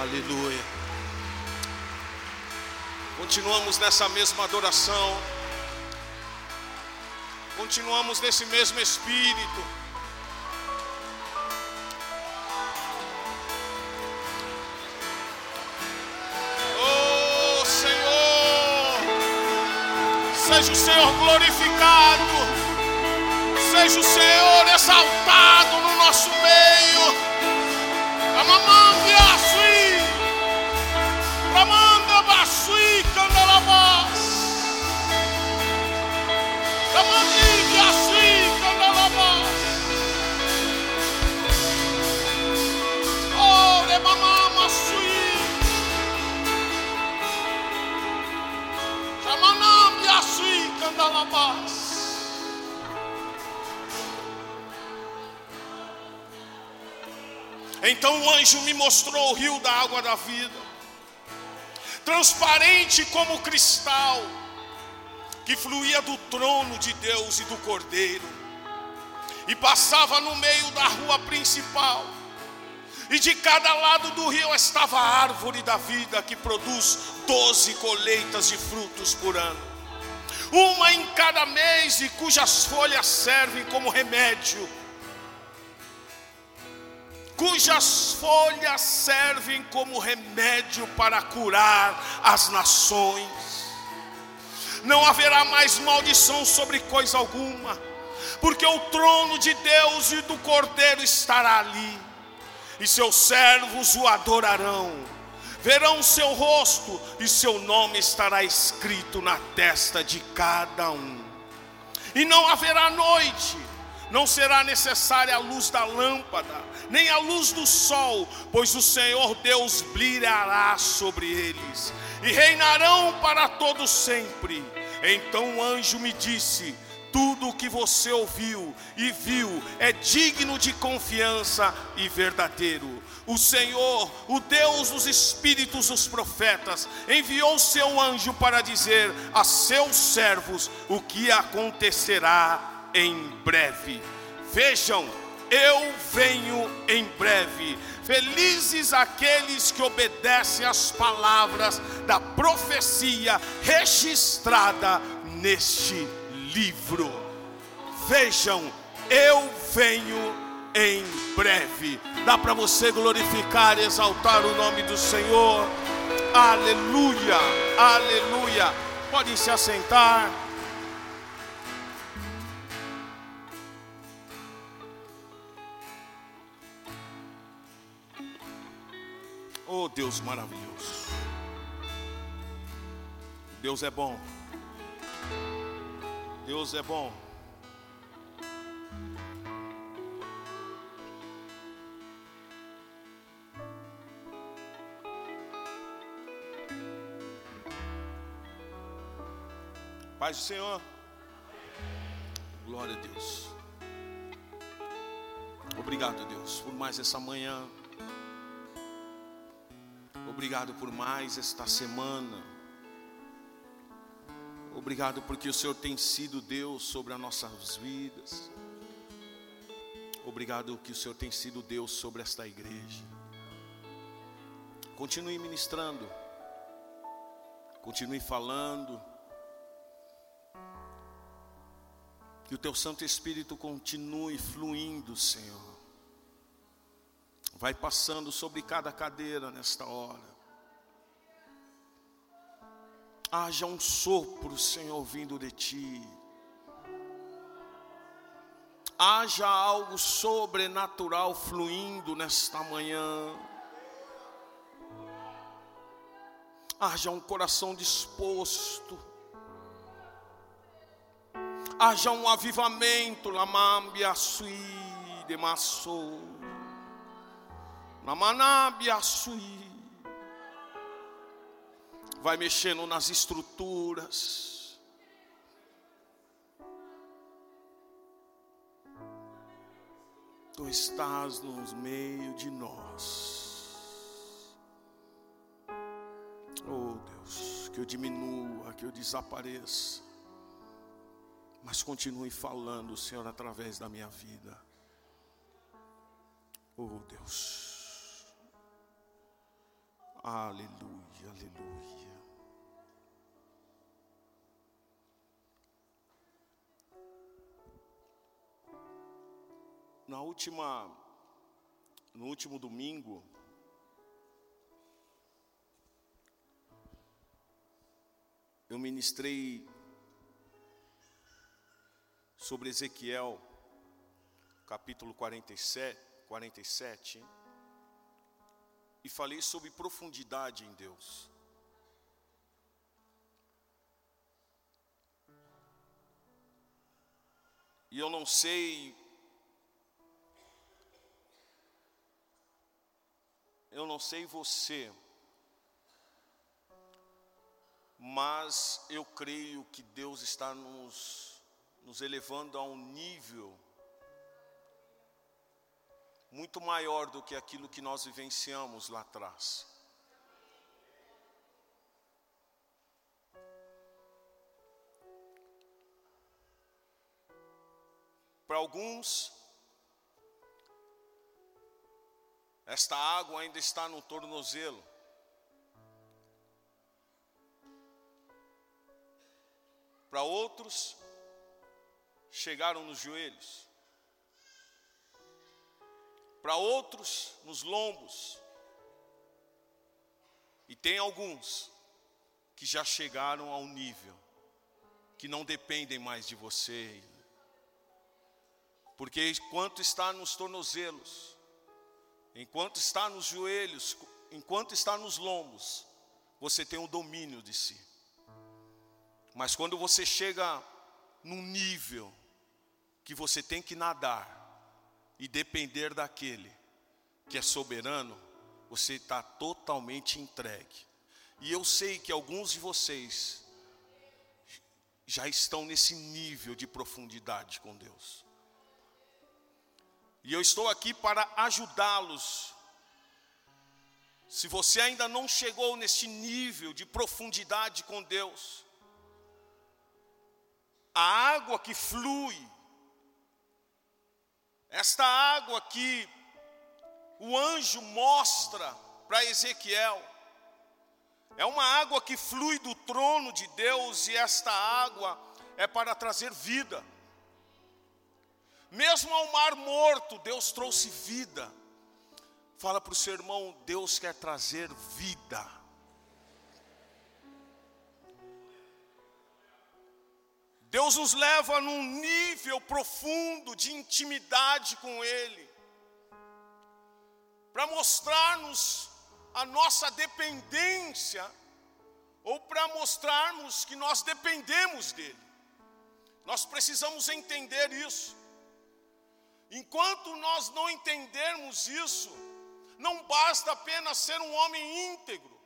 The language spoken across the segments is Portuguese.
Aleluia. Continuamos nessa mesma adoração. Continuamos nesse mesmo espírito. Oh Senhor, seja o Senhor glorificado, seja o Senhor exaltado no nosso meio. Amamambi Então o anjo me mostrou o rio da água da vida, transparente como cristal, que fluía do trono de Deus e do Cordeiro, e passava no meio da rua principal. E de cada lado do rio estava a árvore da vida, que produz doze colheitas de frutos por ano, uma em cada mês, e cujas folhas servem como remédio cujas folhas servem como remédio para curar as nações. Não haverá mais maldição sobre coisa alguma, porque o trono de Deus e do Cordeiro estará ali, e seus servos o adorarão. Verão seu rosto e seu nome estará escrito na testa de cada um. E não haverá noite, não será necessária a luz da lâmpada, nem a luz do sol, pois o Senhor Deus brilhará sobre eles, e reinarão para todo sempre. Então o anjo me disse: tudo o que você ouviu e viu é digno de confiança e verdadeiro. O Senhor, o Deus dos espíritos dos profetas, enviou seu anjo para dizer a seus servos o que acontecerá em breve. Vejam, eu venho em breve. Felizes aqueles que obedecem às palavras da profecia registrada neste livro. Vejam, eu venho em breve. Dá para você glorificar e exaltar o nome do Senhor. Aleluia, aleluia. Podem se assentar. Oh Deus maravilhoso. Deus é bom. Deus é bom. Paz do Senhor. Glória a Deus. Obrigado, Deus, por mais essa manhã. Obrigado por mais esta semana. Obrigado porque o Senhor tem sido Deus sobre as nossas vidas. Obrigado que o Senhor tem sido Deus sobre esta igreja. Continue ministrando. Continue falando. Que o teu Santo Espírito continue fluindo, Senhor vai passando sobre cada cadeira nesta hora. Haja um sopro, Senhor, vindo de ti. Haja algo sobrenatural fluindo nesta manhã. Haja um coração disposto. Haja um avivamento, lamambia sui de maçou. Namanabiaçui. Vai mexendo nas estruturas. Tu estás no meio de nós. Oh Deus, que eu diminua, que eu desapareça. Mas continue falando, Senhor, através da minha vida. Oh Deus. Aleluia, aleluia. Na última, no último domingo, eu ministrei sobre Ezequiel, capítulo 47, 47 e falei sobre profundidade em Deus. E eu não sei, eu não sei você, mas eu creio que Deus está nos, nos elevando a um nível muito maior do que aquilo que nós vivenciamos lá atrás. Para alguns, esta água ainda está no tornozelo. Para outros, chegaram nos joelhos para outros nos lombos. E tem alguns que já chegaram ao nível que não dependem mais de você. Porque enquanto está nos tornozelos, enquanto está nos joelhos, enquanto está nos lombos, você tem o domínio de si. Mas quando você chega num nível que você tem que nadar, e depender daquele que é soberano, você está totalmente entregue. E eu sei que alguns de vocês já estão nesse nível de profundidade com Deus. E eu estou aqui para ajudá-los. Se você ainda não chegou nesse nível de profundidade com Deus, a água que flui esta água que o anjo mostra para Ezequiel, é uma água que flui do trono de Deus e esta água é para trazer vida. Mesmo ao mar morto, Deus trouxe vida. Fala para o seu irmão: Deus quer trazer vida. Deus nos leva num nível profundo de intimidade com Ele, para mostrar-nos a nossa dependência, ou para mostrarmos que nós dependemos dEle. Nós precisamos entender isso. Enquanto nós não entendermos isso, não basta apenas ser um homem íntegro,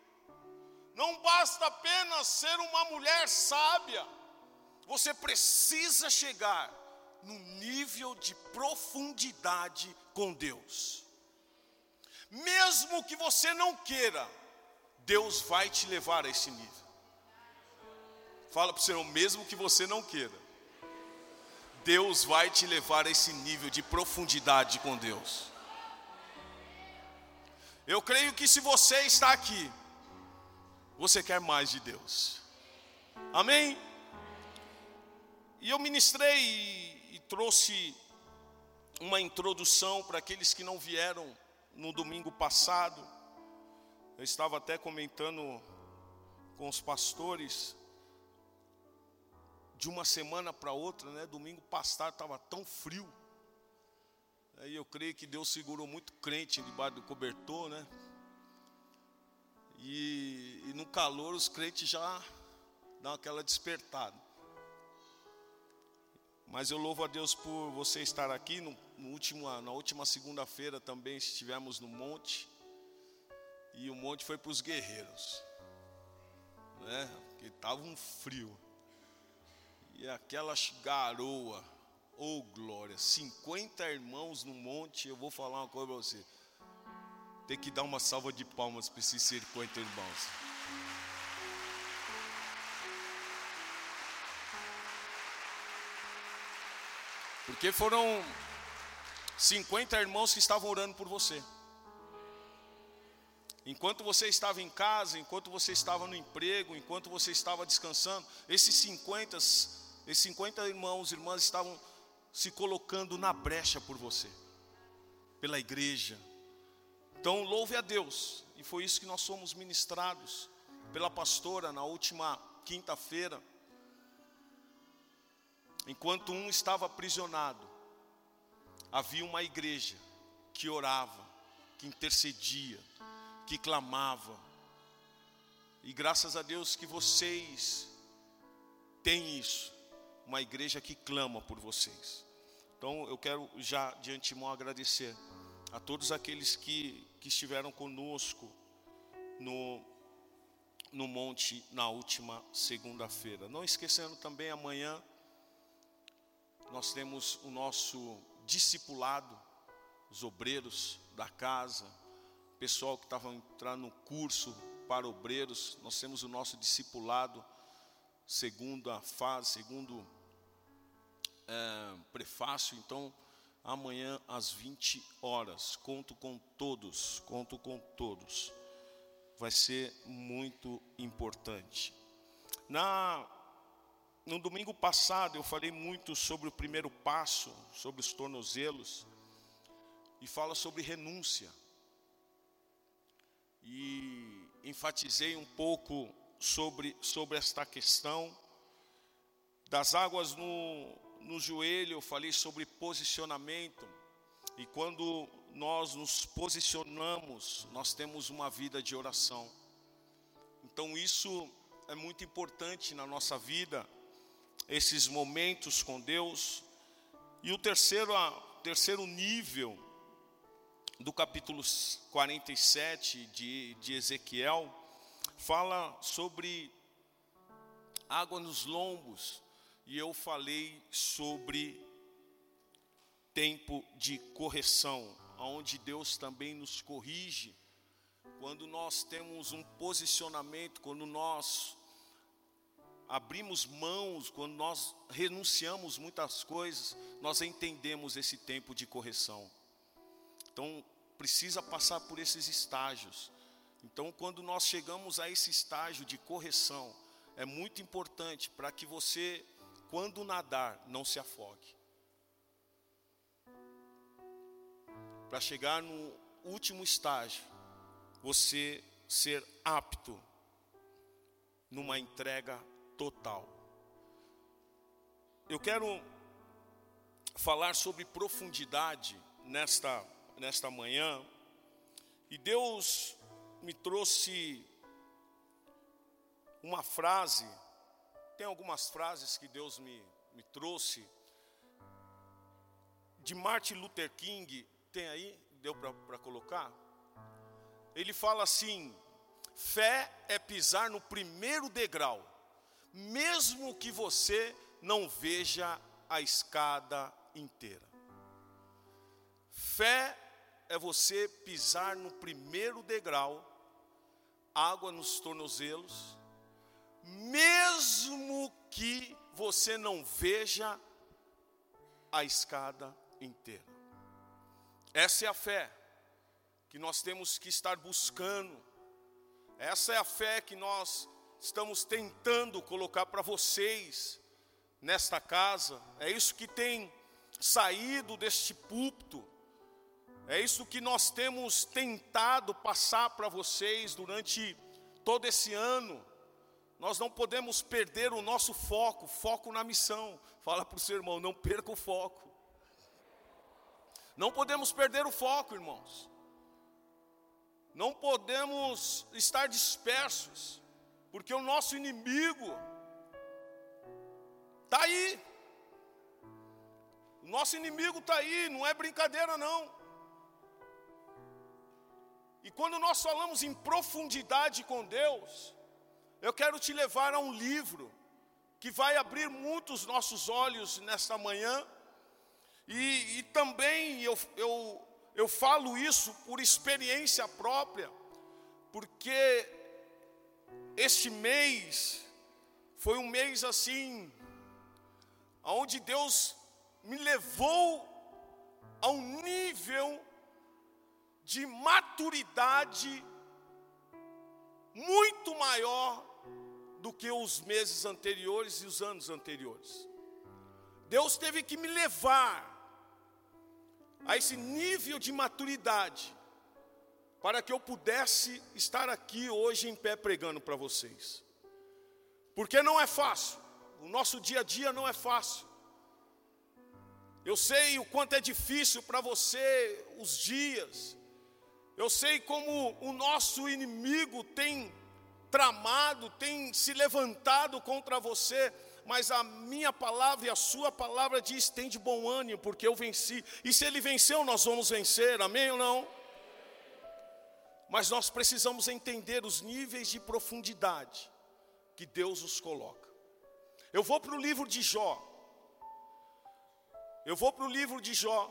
não basta apenas ser uma mulher sábia, você precisa chegar no nível de profundidade com Deus. Mesmo que você não queira, Deus vai te levar a esse nível. Fala para o Senhor, mesmo que você não queira, Deus vai te levar a esse nível de profundidade com Deus. Eu creio que se você está aqui, você quer mais de Deus. Amém? E eu ministrei e, e trouxe uma introdução para aqueles que não vieram no domingo passado. Eu estava até comentando com os pastores de uma semana para outra, né? Domingo passado estava tão frio. Aí eu creio que Deus segurou muito crente debaixo do cobertor, né? E, e no calor os crentes já dão aquela despertada. Mas eu louvo a Deus por você estar aqui. No, no último, na última segunda-feira também estivemos no monte. E o monte foi para os guerreiros. Né? Porque estava um frio. E aquela garoa. Oh glória, 50 irmãos no monte, eu vou falar uma coisa para você. Tem que dar uma salva de palmas para esses 50 irmãos. Porque foram 50 irmãos que estavam orando por você. Enquanto você estava em casa, enquanto você estava no emprego, enquanto você estava descansando, esses 50, esses 50 irmãos e irmãs estavam se colocando na brecha por você, pela igreja. Então, louve a Deus, e foi isso que nós fomos ministrados pela pastora na última quinta-feira. Enquanto um estava aprisionado, havia uma igreja que orava, que intercedia, que clamava. E graças a Deus que vocês têm isso, uma igreja que clama por vocês. Então eu quero já de antemão agradecer a todos aqueles que, que estiveram conosco no, no monte na última segunda-feira. Não esquecendo também amanhã nós temos o nosso discipulado, os obreiros da casa, pessoal que estava entrando no curso para obreiros, nós temos o nosso discipulado, segunda fase, segundo é, prefácio, então amanhã às 20 horas, conto com todos, conto com todos, vai ser muito importante. Na no domingo passado eu falei muito sobre o primeiro passo, sobre os tornozelos, e fala sobre renúncia e enfatizei um pouco sobre, sobre esta questão. Das águas no, no joelho, eu falei sobre posicionamento. E quando nós nos posicionamos, nós temos uma vida de oração. Então isso é muito importante na nossa vida, esses momentos com Deus. E o terceiro, a, terceiro nível do capítulo 47 de, de Ezequiel, fala sobre água nos lombos, e eu falei sobre tempo de correção, onde Deus também nos corrige, quando nós temos um posicionamento, quando nós abrimos mãos, quando nós renunciamos muitas coisas, nós entendemos esse tempo de correção. Então, precisa passar por esses estágios. Então, quando nós chegamos a esse estágio de correção, é muito importante para que você, quando nadar, não se afogue. Para chegar no último estágio, você ser apto numa entrega total. Eu quero falar sobre profundidade nesta nesta manhã, e Deus me trouxe uma frase, tem algumas frases que Deus me, me trouxe, de Martin Luther King, tem aí? Deu para colocar? Ele fala assim: fé é pisar no primeiro degrau, mesmo que você não veja a escada inteira. Fé é você pisar no primeiro degrau, água nos tornozelos, mesmo que você não veja a escada inteira. Essa é a fé que nós temos que estar buscando. Essa é a fé que nós estamos tentando colocar para vocês nesta casa. É isso que tem saído deste púlpito é isso que nós temos tentado passar para vocês durante todo esse ano. Nós não podemos perder o nosso foco, foco na missão. Fala para o seu irmão, não perca o foco. Não podemos perder o foco, irmãos. Não podemos estar dispersos, porque o nosso inimigo está aí. O nosso inimigo está aí, não é brincadeira não. E quando nós falamos em profundidade com Deus, eu quero te levar a um livro que vai abrir muitos nossos olhos nesta manhã, e, e também eu, eu, eu falo isso por experiência própria, porque este mês foi um mês assim, onde Deus me levou a um nível de maturidade muito maior do que os meses anteriores e os anos anteriores. Deus teve que me levar a esse nível de maturidade para que eu pudesse estar aqui hoje em pé pregando para vocês. Porque não é fácil, o nosso dia a dia não é fácil. Eu sei o quanto é difícil para você os dias, eu sei como o nosso inimigo tem tramado, tem se levantado contra você, mas a minha palavra e a sua palavra diz: tem de bom ânimo, porque eu venci. E se ele venceu, nós vamos vencer, amém ou não? Mas nós precisamos entender os níveis de profundidade que Deus os coloca. Eu vou para o livro de Jó. Eu vou para o livro de Jó.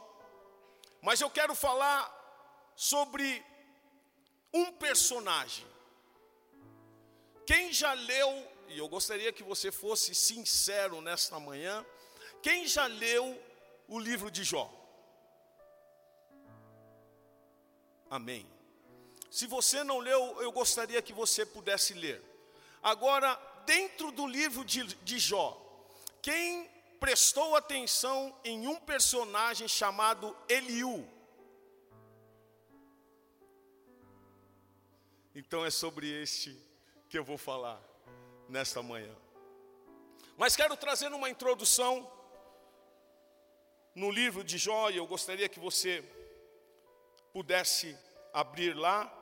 Mas eu quero falar sobre um personagem. Quem já leu, e eu gostaria que você fosse sincero nesta manhã, quem já leu o livro de Jó? Amém. Se você não leu, eu gostaria que você pudesse ler. Agora, dentro do livro de, de Jó, quem prestou atenção em um personagem chamado Eliú? Então é sobre este que eu vou falar nesta manhã. Mas quero trazer uma introdução no livro de Jó, e eu gostaria que você pudesse abrir lá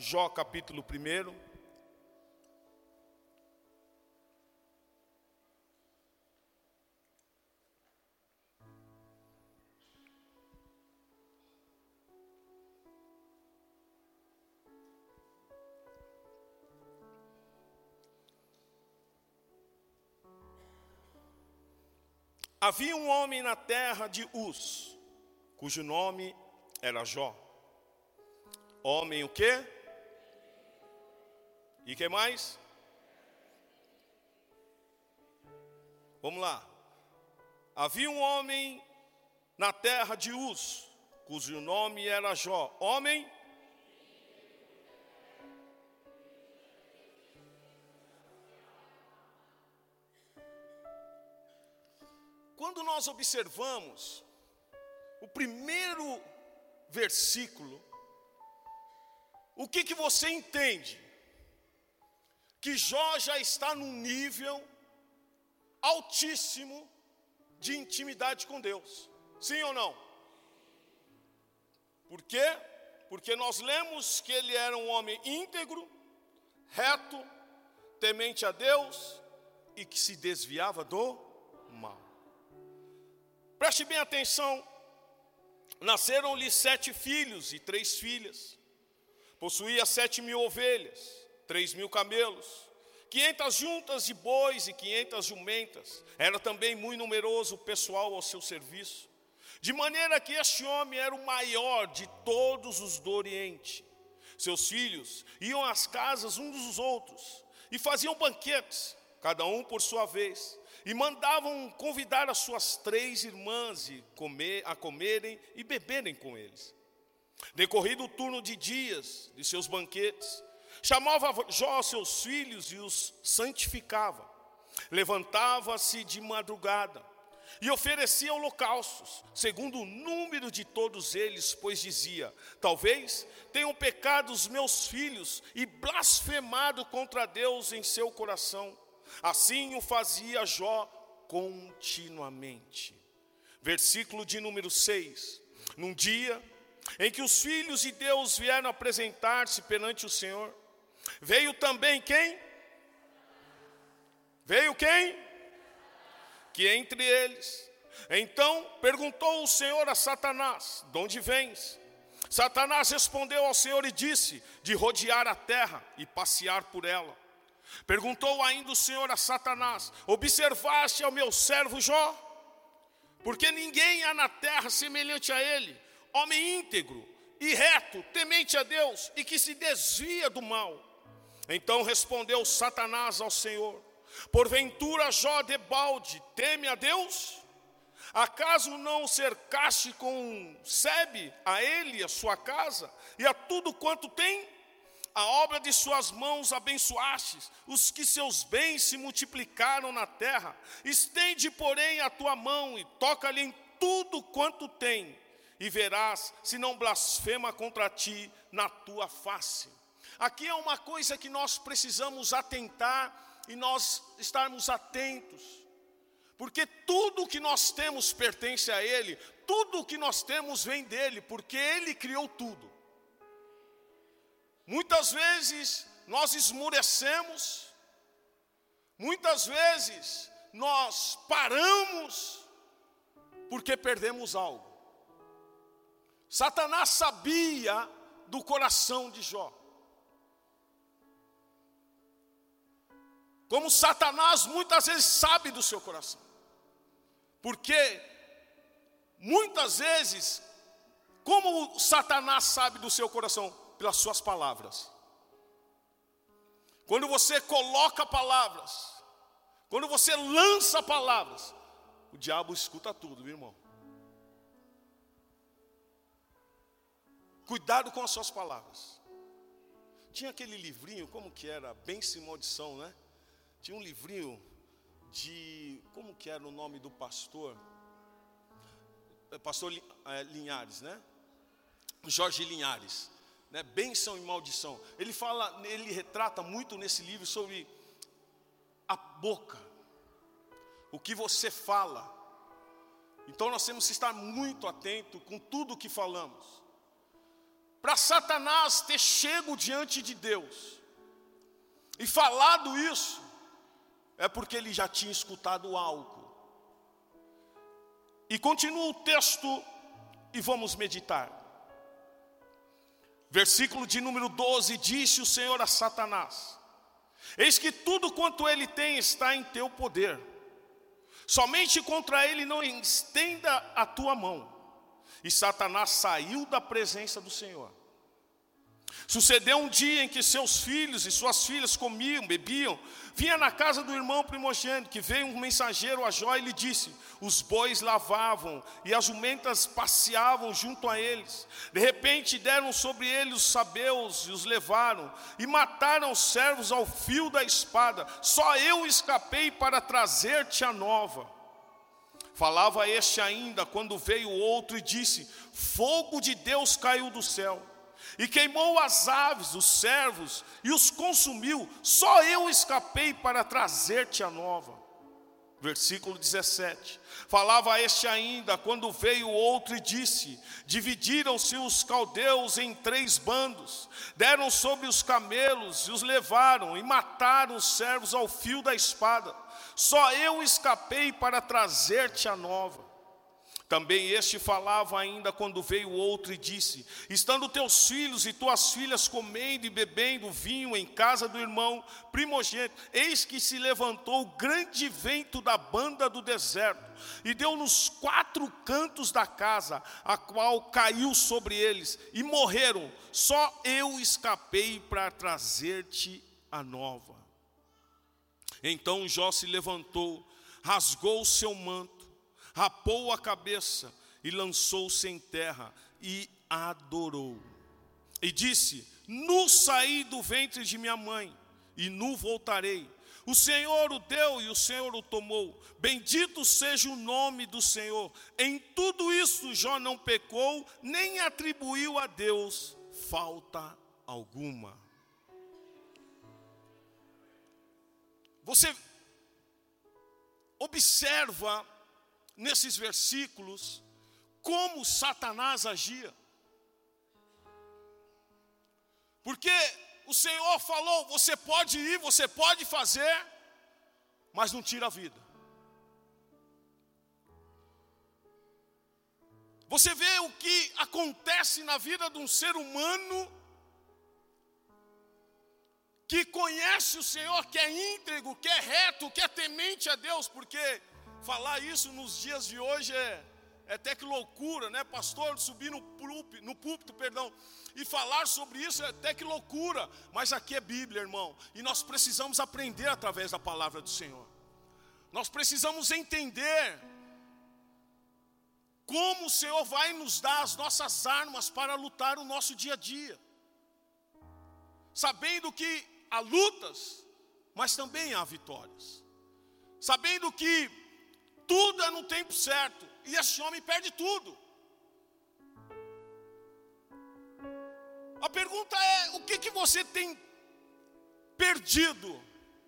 Jó capítulo 1. Havia um homem na terra de Uz, cujo nome era Jó. Homem o quê? E que mais? Vamos lá. Havia um homem na terra de Uz, cujo nome era Jó. Homem Quando nós observamos o primeiro versículo, o que, que você entende? Que Jó já está num nível altíssimo de intimidade com Deus. Sim ou não? Por quê? Porque nós lemos que ele era um homem íntegro, reto, temente a Deus e que se desviava do mal. Preste bem atenção. Nasceram-lhe sete filhos e três filhas. Possuía sete mil ovelhas três mil camelos, quinhentas juntas de bois e quinhentas jumentas. Era também muito numeroso o pessoal ao seu serviço. De maneira que este homem era o maior de todos os do Oriente. Seus filhos iam às casas uns dos outros e faziam banquetes, cada um por sua vez, e mandavam convidar as suas três irmãs a comerem e beberem com eles. Decorrido o turno de dias de seus banquetes, Chamava Jó seus filhos e os santificava. Levantava-se de madrugada e oferecia holocaustos, segundo o número de todos eles, pois dizia: Talvez tenham pecado os meus filhos e blasfemado contra Deus em seu coração. Assim o fazia Jó continuamente. Versículo de número 6. Num dia em que os filhos de Deus vieram apresentar-se perante o Senhor, Veio também quem? Veio quem? Que entre eles. Então perguntou o Senhor a Satanás: De onde vens? Satanás respondeu ao Senhor e disse: De rodear a terra e passear por ela. Perguntou ainda o Senhor a Satanás: Observaste ao meu servo Jó? Porque ninguém há na terra semelhante a ele, homem íntegro e reto, temente a Deus e que se desvia do mal. Então respondeu Satanás ao Senhor: Porventura Jó de balde teme a Deus? Acaso não cercaste com sebe a ele, a sua casa, e a tudo quanto tem? a obra de suas mãos abençoastes, os que seus bens se multiplicaram na terra. Estende, porém, a tua mão e toca-lhe em tudo quanto tem, e verás se não blasfema contra ti na tua face. Aqui é uma coisa que nós precisamos atentar e nós estarmos atentos, porque tudo que nós temos pertence a Ele, tudo que nós temos vem dele, porque Ele criou tudo. Muitas vezes nós esmurecemos, muitas vezes nós paramos porque perdemos algo. Satanás sabia do coração de Jó. Como Satanás muitas vezes sabe do seu coração. Porque muitas vezes, como Satanás sabe do seu coração? pelas suas palavras. Quando você coloca palavras, quando você lança palavras, o diabo escuta tudo, meu irmão. Cuidado com as suas palavras. Tinha aquele livrinho, como que era? Bênção e maldição, né? Tinha um livrinho de. Como que era o nome do pastor? É, pastor é, Linhares, né? Jorge Linhares né, bênção e maldição. Ele fala, ele retrata muito nesse livro sobre a boca, o que você fala. Então nós temos que estar muito atento com tudo o que falamos. Para Satanás ter chego diante de Deus e falado isso, é porque ele já tinha escutado algo. E continua o texto e vamos meditar. Versículo de número 12: Disse o Senhor a Satanás: Eis que tudo quanto ele tem está em teu poder, somente contra ele não estenda a tua mão. E Satanás saiu da presença do Senhor. Sucedeu um dia em que seus filhos e suas filhas comiam, bebiam. Vinha na casa do irmão primogênito, que veio um mensageiro a Jó e lhe disse: Os bois lavavam e as jumentas passeavam junto a eles. De repente deram sobre eles os sabeus e os levaram, e mataram os servos ao fio da espada. Só eu escapei para trazer-te a nova. Falava este ainda, quando veio outro e disse: Fogo de Deus caiu do céu e queimou as aves, os servos, e os consumiu, só eu escapei para trazer-te a nova. Versículo 17: Falava este ainda, quando veio outro e disse: Dividiram-se os caldeus em três bandos, deram sobre os camelos e os levaram, e mataram os servos ao fio da espada. Só eu escapei para trazer-te a nova. Também este falava ainda quando veio outro e disse: Estando teus filhos e tuas filhas comendo e bebendo vinho em casa do irmão primogênito, eis que se levantou grande vento da banda do deserto e deu nos quatro cantos da casa, a qual caiu sobre eles e morreram. Só eu escapei para trazer-te a nova. Então Jó se levantou, rasgou o seu manto rapou a cabeça e lançou-se em terra e adorou. E disse: Nu saí do ventre de minha mãe, e nu voltarei. O Senhor o deu e o Senhor o tomou. Bendito seja o nome do Senhor. Em tudo isso Jó não pecou, nem atribuiu a Deus falta alguma. Você observa nesses versículos como Satanás agia. Porque o Senhor falou: você pode ir, você pode fazer, mas não tira a vida. Você vê o que acontece na vida de um ser humano que conhece o Senhor, que é íntegro, que é reto, que é temente a Deus, porque Falar isso nos dias de hoje é, é até que loucura, né, pastor? Subir no púlpito, no púlpito, perdão, e falar sobre isso é até que loucura. Mas aqui é Bíblia, irmão, e nós precisamos aprender através da palavra do Senhor. Nós precisamos entender como o Senhor vai nos dar as nossas armas para lutar o nosso dia a dia. sabendo que há lutas, mas também há vitórias. Sabendo que tudo é no tempo certo, e esse homem perde tudo. A pergunta é: o que, que você tem perdido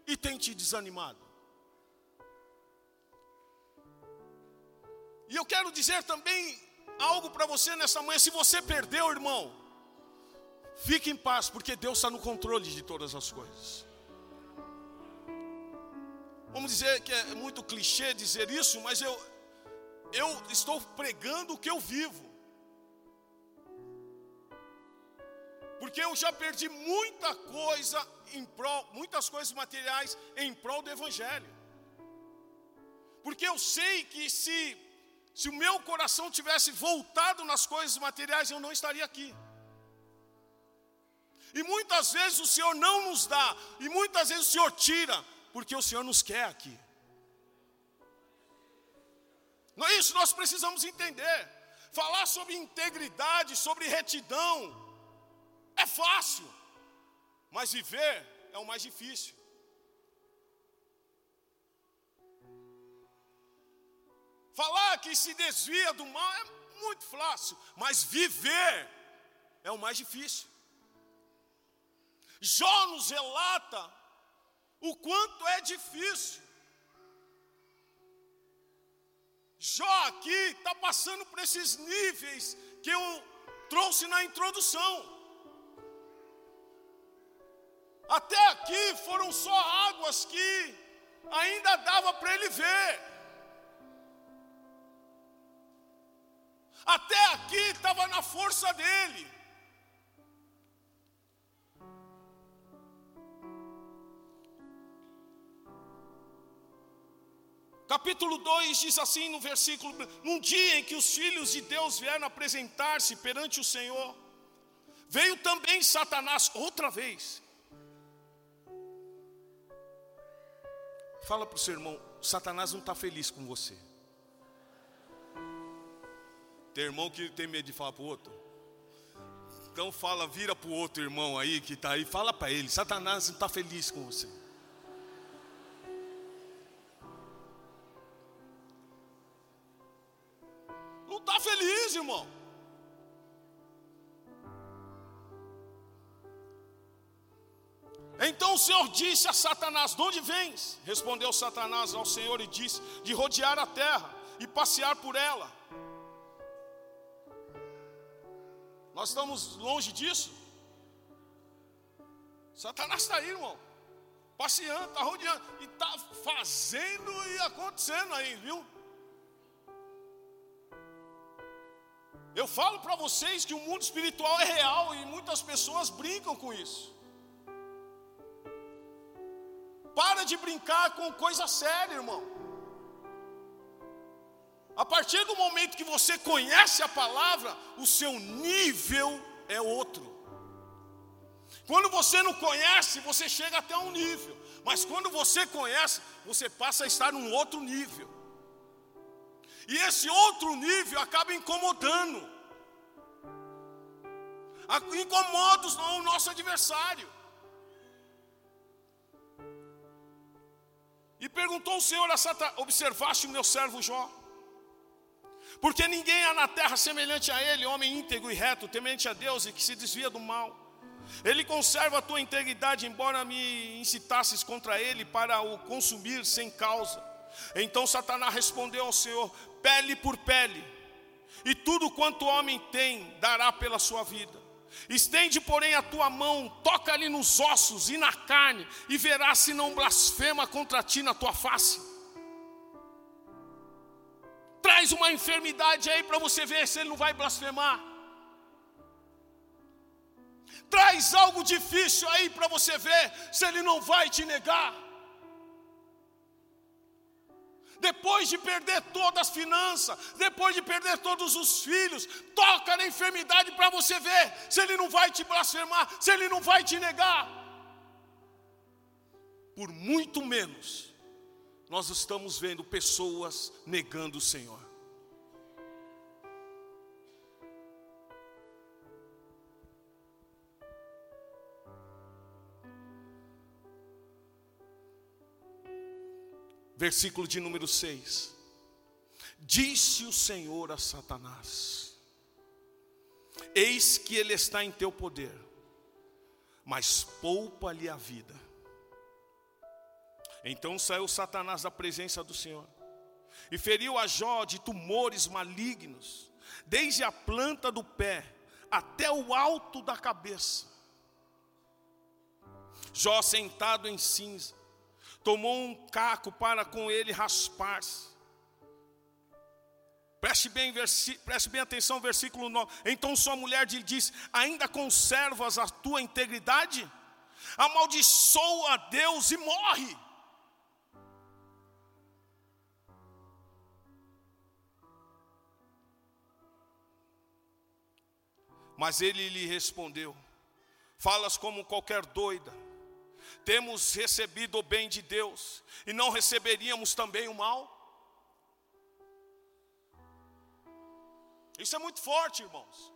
e tem te desanimado? E eu quero dizer também algo para você nessa manhã: se você perdeu, irmão, fique em paz, porque Deus está no controle de todas as coisas. Vamos dizer que é muito clichê dizer isso, mas eu, eu estou pregando o que eu vivo. Porque eu já perdi muita coisa em prol, muitas coisas materiais em prol do Evangelho. Porque eu sei que se, se o meu coração tivesse voltado nas coisas materiais, eu não estaria aqui. E muitas vezes o Senhor não nos dá, e muitas vezes o Senhor tira, porque o Senhor nos quer aqui. Não é isso, nós precisamos entender. Falar sobre integridade, sobre retidão, é fácil, mas viver é o mais difícil. Falar que se desvia do mal é muito fácil, mas viver é o mais difícil. Jó nos relata o quanto é difícil. Jó aqui está passando por esses níveis que eu trouxe na introdução. Até aqui foram só águas que ainda dava para ele ver. Até aqui estava na força dele. Capítulo 2 diz assim no versículo: Num dia em que os filhos de Deus vieram apresentar-se perante o Senhor, veio também Satanás outra vez. Fala para o seu irmão: Satanás não está feliz com você. Tem irmão que tem medo de falar para o outro. Então fala, vira para o outro irmão aí que está aí, fala para ele: Satanás não está feliz com você. Feliz, irmão. Então o Senhor disse a Satanás: De onde vens? Respondeu Satanás ao Senhor e disse: De rodear a terra e passear por ela. Nós estamos longe disso. Satanás está aí, irmão. Passeando, está rodeando. E está fazendo e acontecendo aí, viu? Eu falo para vocês que o mundo espiritual é real e muitas pessoas brincam com isso. Para de brincar com coisa séria, irmão. A partir do momento que você conhece a palavra, o seu nível é outro. Quando você não conhece, você chega até um nível, mas quando você conhece, você passa a estar num outro nível. E esse outro nível acaba incomodando. Incomoda o nosso adversário. E perguntou o Senhor a Satanás: Observaste o meu servo Jó? Porque ninguém há na terra semelhante a ele, homem íntegro e reto, temente a Deus e que se desvia do mal. Ele conserva a tua integridade, embora me incitasses contra ele para o consumir sem causa. Então Satanás respondeu ao Senhor: pele por pele, e tudo quanto o homem tem dará pela sua vida. Estende, porém, a tua mão, toca ali nos ossos e na carne, e verás se não blasfema contra ti na tua face. Traz uma enfermidade aí para você ver se ele não vai blasfemar. Traz algo difícil aí para você ver se ele não vai te negar depois de perder todas as finanças, depois de perder todos os filhos, toca na enfermidade para você ver se ele não vai te blasfemar, se ele não vai te negar. Por muito menos, nós estamos vendo pessoas negando o Senhor. Versículo de número 6. Disse o Senhor a Satanás: Eis que ele está em teu poder, mas poupa-lhe a vida. Então saiu Satanás da presença do Senhor e feriu a Jó de tumores malignos, desde a planta do pé até o alto da cabeça. Jó, sentado em cinza, tomou um caco para com ele raspar-se. Preste bem, preste bem atenção ao versículo 9. Então sua mulher lhe disse: Ainda conservas a tua integridade? Amaldiçoa a Deus e morre. Mas ele lhe respondeu: Falas como qualquer doida. Temos recebido o bem de Deus e não receberíamos também o mal? Isso é muito forte, irmãos.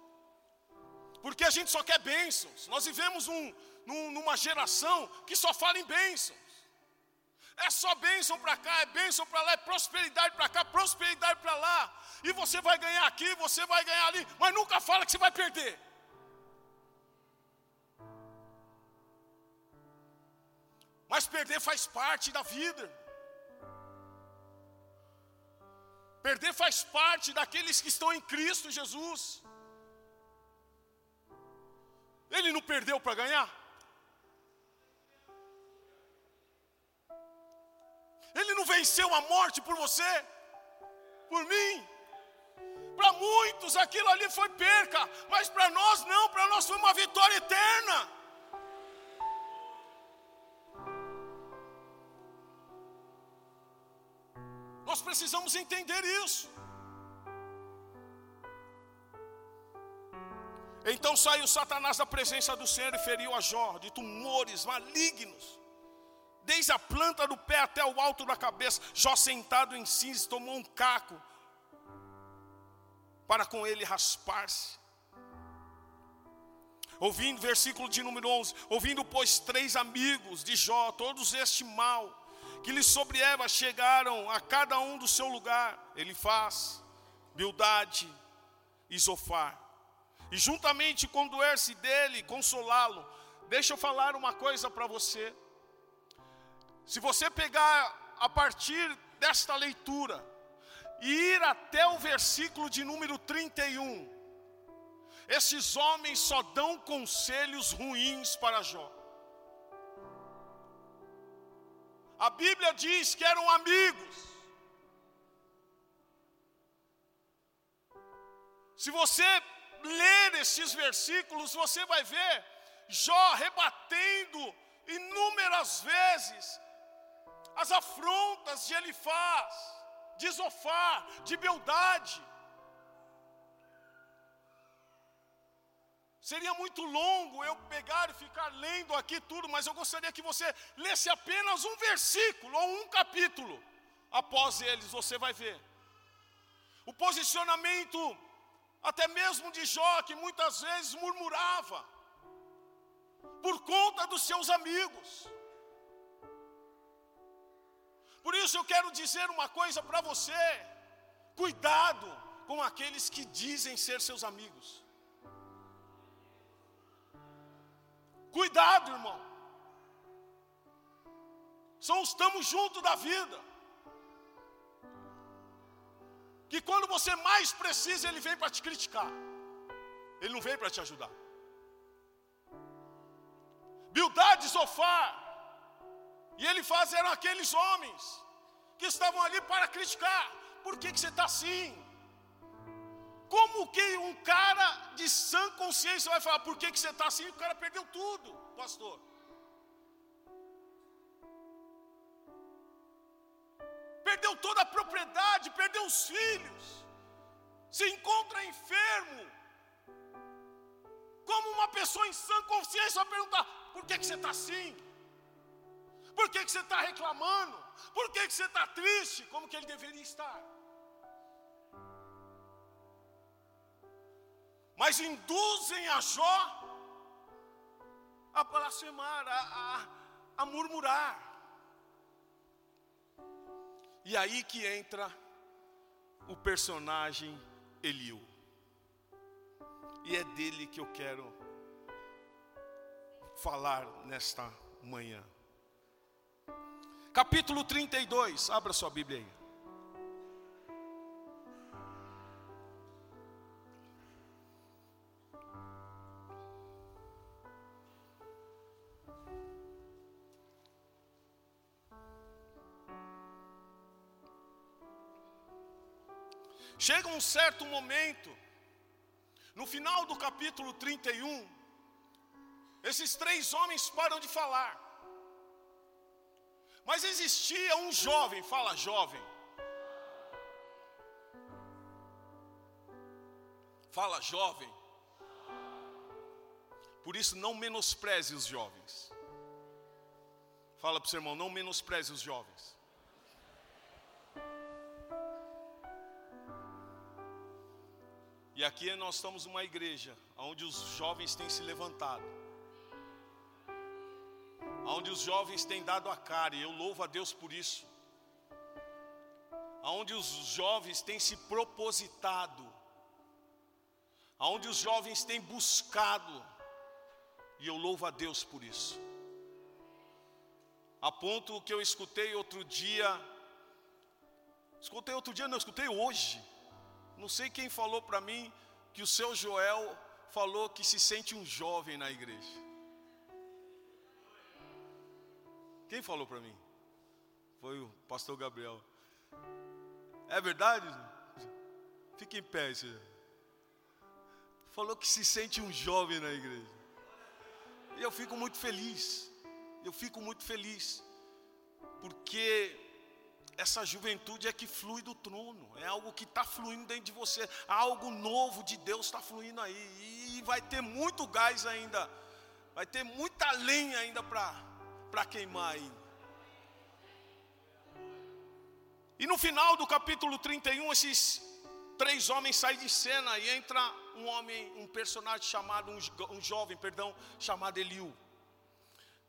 Porque a gente só quer bênçãos. Nós vivemos um, num, numa geração que só fala em bênçãos. É só bênção para cá, é bênção para lá, é prosperidade para cá, prosperidade para lá. E você vai ganhar aqui, você vai ganhar ali, mas nunca fala que você vai perder. Mas perder faz parte da vida. Perder faz parte daqueles que estão em Cristo Jesus. Ele não perdeu para ganhar. Ele não venceu a morte por você, por mim. Para muitos aquilo ali foi perca, mas para nós não, para nós foi uma vitória eterna. Nós precisamos entender isso. Então saiu Satanás da presença do Senhor e feriu a Jó de tumores malignos desde a planta do pé até o alto da cabeça. Jó sentado em cinza tomou um caco para com ele raspar-se. Ouvindo, versículo de número 11: Ouvindo, pois, três amigos de Jó, todos este mal, que lhe sobre Eva chegaram a cada um do seu lugar, ele faz, Bildade e Zofar, e juntamente com doer-se dele, consolá-lo. Deixa eu falar uma coisa para você. Se você pegar a partir desta leitura e ir até o versículo de número 31, esses homens só dão conselhos ruins para Jó. A Bíblia diz que eram amigos. Se você ler esses versículos, você vai ver Jó rebatendo inúmeras vezes as afrontas de Elifaz, de Zofar, de Beldade. Seria muito longo eu pegar e ficar lendo aqui tudo, mas eu gostaria que você lesse apenas um versículo ou um capítulo. Após eles, você vai ver. O posicionamento, até mesmo de Jó, que muitas vezes murmurava, por conta dos seus amigos. Por isso eu quero dizer uma coisa para você: cuidado com aqueles que dizem ser seus amigos. Cuidado, irmão. São os estamos junto da vida. Que quando você mais precisa, ele vem para te criticar. Ele não vem para te ajudar. Bildade Sofá e ele faz eram aqueles homens que estavam ali para criticar. Por que, que você está assim? Como que um cara de sã consciência vai falar, por que, que você está assim? O cara perdeu tudo, pastor. Perdeu toda a propriedade, perdeu os filhos, se encontra enfermo. Como uma pessoa em sã consciência vai perguntar, por que, que você está assim? Por que, que você está reclamando? Por que, que você está triste? Como que ele deveria estar? Mas induzem a Jó a blasfemar, a, a, a murmurar. E aí que entra o personagem Eliu. E é dele que eu quero falar nesta manhã. Capítulo 32, abra sua Bíblia aí. Chega um certo momento, no final do capítulo 31, esses três homens param de falar. Mas existia um jovem, fala jovem. Fala jovem. Por isso não menospreze os jovens. Fala para o seu irmão, não menospreze os jovens. E aqui nós estamos uma igreja onde os jovens têm se levantado. Onde os jovens têm dado a cara, e eu louvo a Deus por isso. Onde os jovens têm se propositado. Onde os jovens têm buscado. E eu louvo a Deus por isso. A ponto que eu escutei outro dia. Escutei outro dia, não, escutei hoje não sei quem falou para mim que o seu Joel falou que se sente um jovem na igreja. Quem falou para mim? Foi o pastor Gabriel. É verdade? Fique em pé. Senhor. Falou que se sente um jovem na igreja. E eu fico muito feliz. Eu fico muito feliz. Porque essa juventude é que flui do trono, é algo que está fluindo dentro de você, algo novo de Deus está fluindo aí, e vai ter muito gás ainda, vai ter muita lenha ainda para queimar ainda. E no final do capítulo 31, esses três homens saem de cena e entra um homem, um personagem chamado, um, um jovem, perdão, chamado Eliu.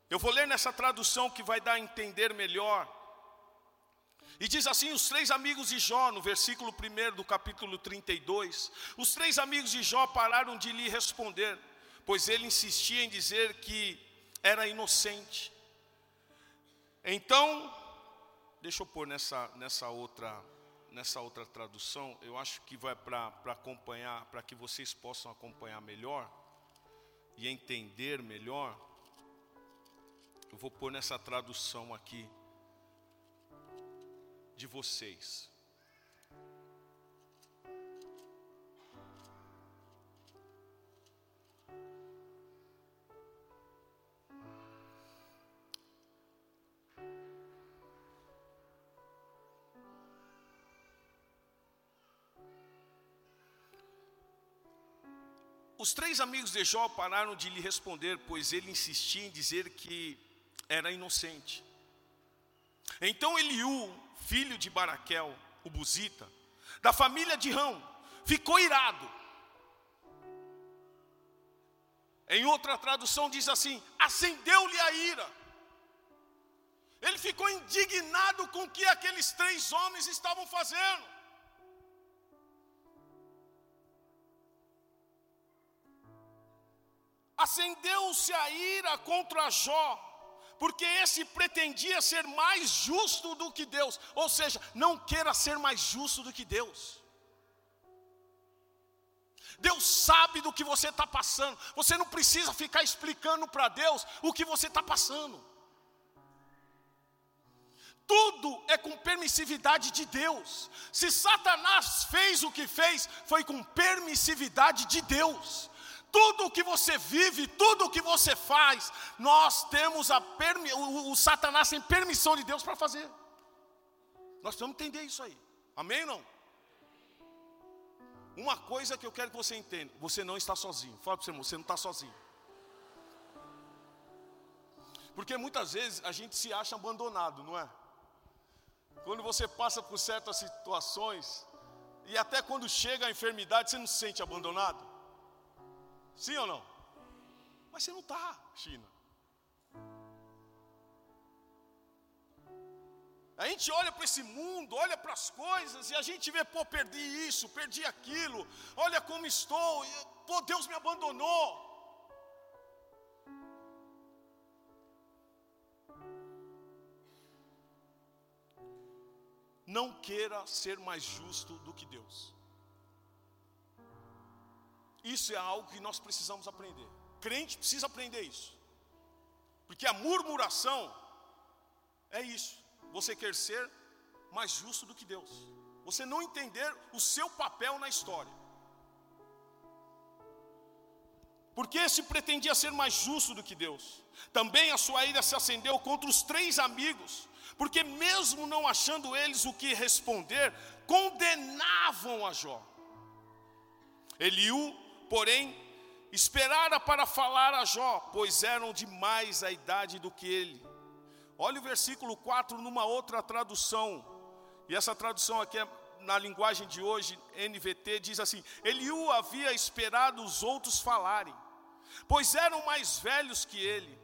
Eu vou ler nessa tradução que vai dar a entender melhor. E diz assim: os três amigos de Jó, no versículo 1 do capítulo 32, os três amigos de Jó pararam de lhe responder, pois ele insistia em dizer que era inocente. Então, deixa eu pôr nessa, nessa, outra, nessa outra tradução, eu acho que vai para acompanhar, para que vocês possam acompanhar melhor e entender melhor. Eu vou pôr nessa tradução aqui de vocês. Os três amigos de Jó pararam de lhe responder, pois ele insistia em dizer que era inocente. Então Eliú, filho de Baraquel, o Buzita, da família de Rão, ficou irado. Em outra tradução diz assim: acendeu-lhe a ira. Ele ficou indignado com o que aqueles três homens estavam fazendo. Acendeu-se a ira contra Jó, porque esse pretendia ser mais justo do que Deus, ou seja, não queira ser mais justo do que Deus. Deus sabe do que você está passando, você não precisa ficar explicando para Deus o que você está passando. Tudo é com permissividade de Deus. Se Satanás fez o que fez, foi com permissividade de Deus. Tudo o que você vive, tudo o que você faz, nós temos a permi o, o Satanás tem permissão de Deus para fazer. Nós precisamos entender isso aí. Amém ou não? Uma coisa que eu quero que você entenda: você não está sozinho. Fala para seu irmão, você não está sozinho. Porque muitas vezes a gente se acha abandonado, não é? Quando você passa por certas situações, e até quando chega a enfermidade, você não se sente abandonado? Sim ou não? Mas você não está, China. A gente olha para esse mundo, olha para as coisas e a gente vê, pô, perdi isso, perdi aquilo, olha como estou, pô, Deus me abandonou. Não queira ser mais justo do que Deus. Isso é algo que nós precisamos aprender. Crente precisa aprender isso. Porque a murmuração é isso. Você quer ser mais justo do que Deus. Você não entender o seu papel na história. Porque esse pretendia ser mais justo do que Deus. Também a sua ira se acendeu contra os três amigos, porque mesmo não achando eles o que responder, condenavam a Jó. Eliú, porém, esperara para falar a Jó, pois eram de mais a idade do que ele. Olha o versículo 4 numa outra tradução. E essa tradução aqui é na linguagem de hoje, NVT, diz assim: Eliú havia esperado os outros falarem, pois eram mais velhos que ele.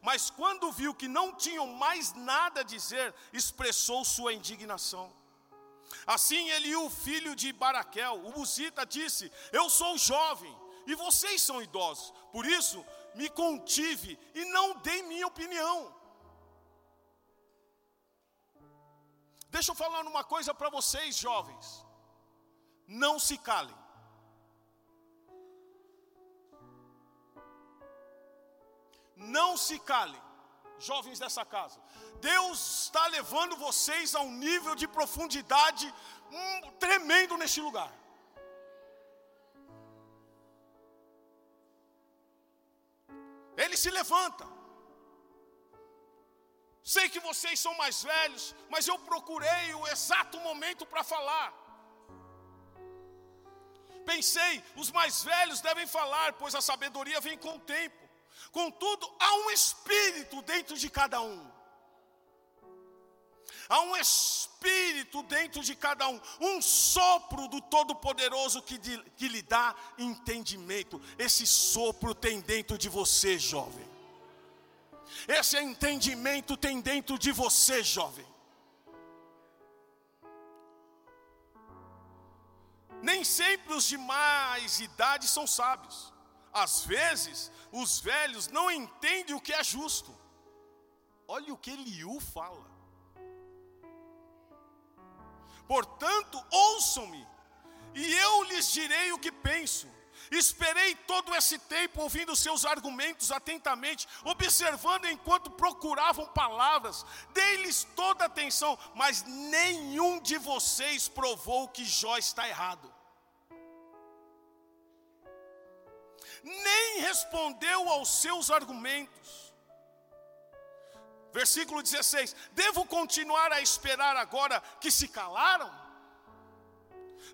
Mas quando viu que não tinham mais nada a dizer, expressou sua indignação. Assim Eliú, filho de Baraquel, o Buzita, disse: Eu sou jovem e vocês são idosos, por isso me contive e não dei minha opinião. Deixa eu falar uma coisa para vocês, jovens. Não se calem. Não se calem, jovens dessa casa. Deus está levando vocês a um nível de profundidade hum, tremendo neste lugar. Ele se levanta. Sei que vocês são mais velhos, mas eu procurei o exato momento para falar. Pensei, os mais velhos devem falar, pois a sabedoria vem com o tempo. Contudo, há um espírito dentro de cada um. Há um espírito dentro de cada um, um sopro do Todo-Poderoso que, que lhe dá entendimento. Esse sopro tem dentro de você, jovem. Esse entendimento tem dentro de você, jovem. Nem sempre os de mais idade são sábios. Às vezes, os velhos não entendem o que é justo. Olha o que Eliú fala. Portanto, ouçam-me, e eu lhes direi o que penso. Esperei todo esse tempo ouvindo seus argumentos atentamente, observando enquanto procuravam palavras, dei-lhes toda atenção, mas nenhum de vocês provou que Jó está errado. Nem respondeu aos seus argumentos. Versículo 16: Devo continuar a esperar agora que se calaram?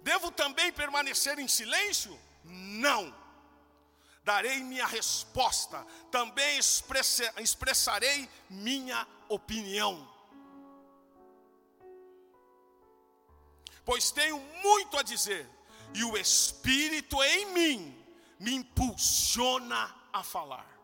Devo também permanecer em silêncio? não. Darei minha resposta, também expressarei minha opinião. Pois tenho muito a dizer, e o Espírito em mim me impulsiona a falar.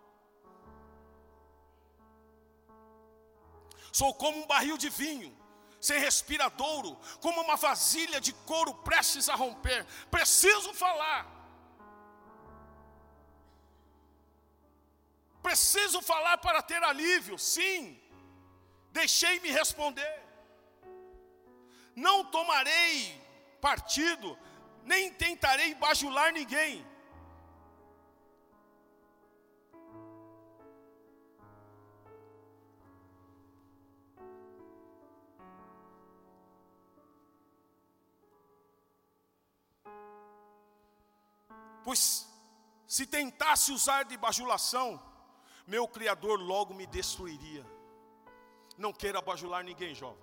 Sou como um barril de vinho, sem respiradouro, como uma vasilha de couro prestes a romper. Preciso falar. Preciso falar para ter alívio, sim. Deixei-me responder. Não tomarei partido, nem tentarei bajular ninguém. Pois se tentasse usar de bajulação, meu Criador logo me destruiria. Não queira bajular ninguém, jovem.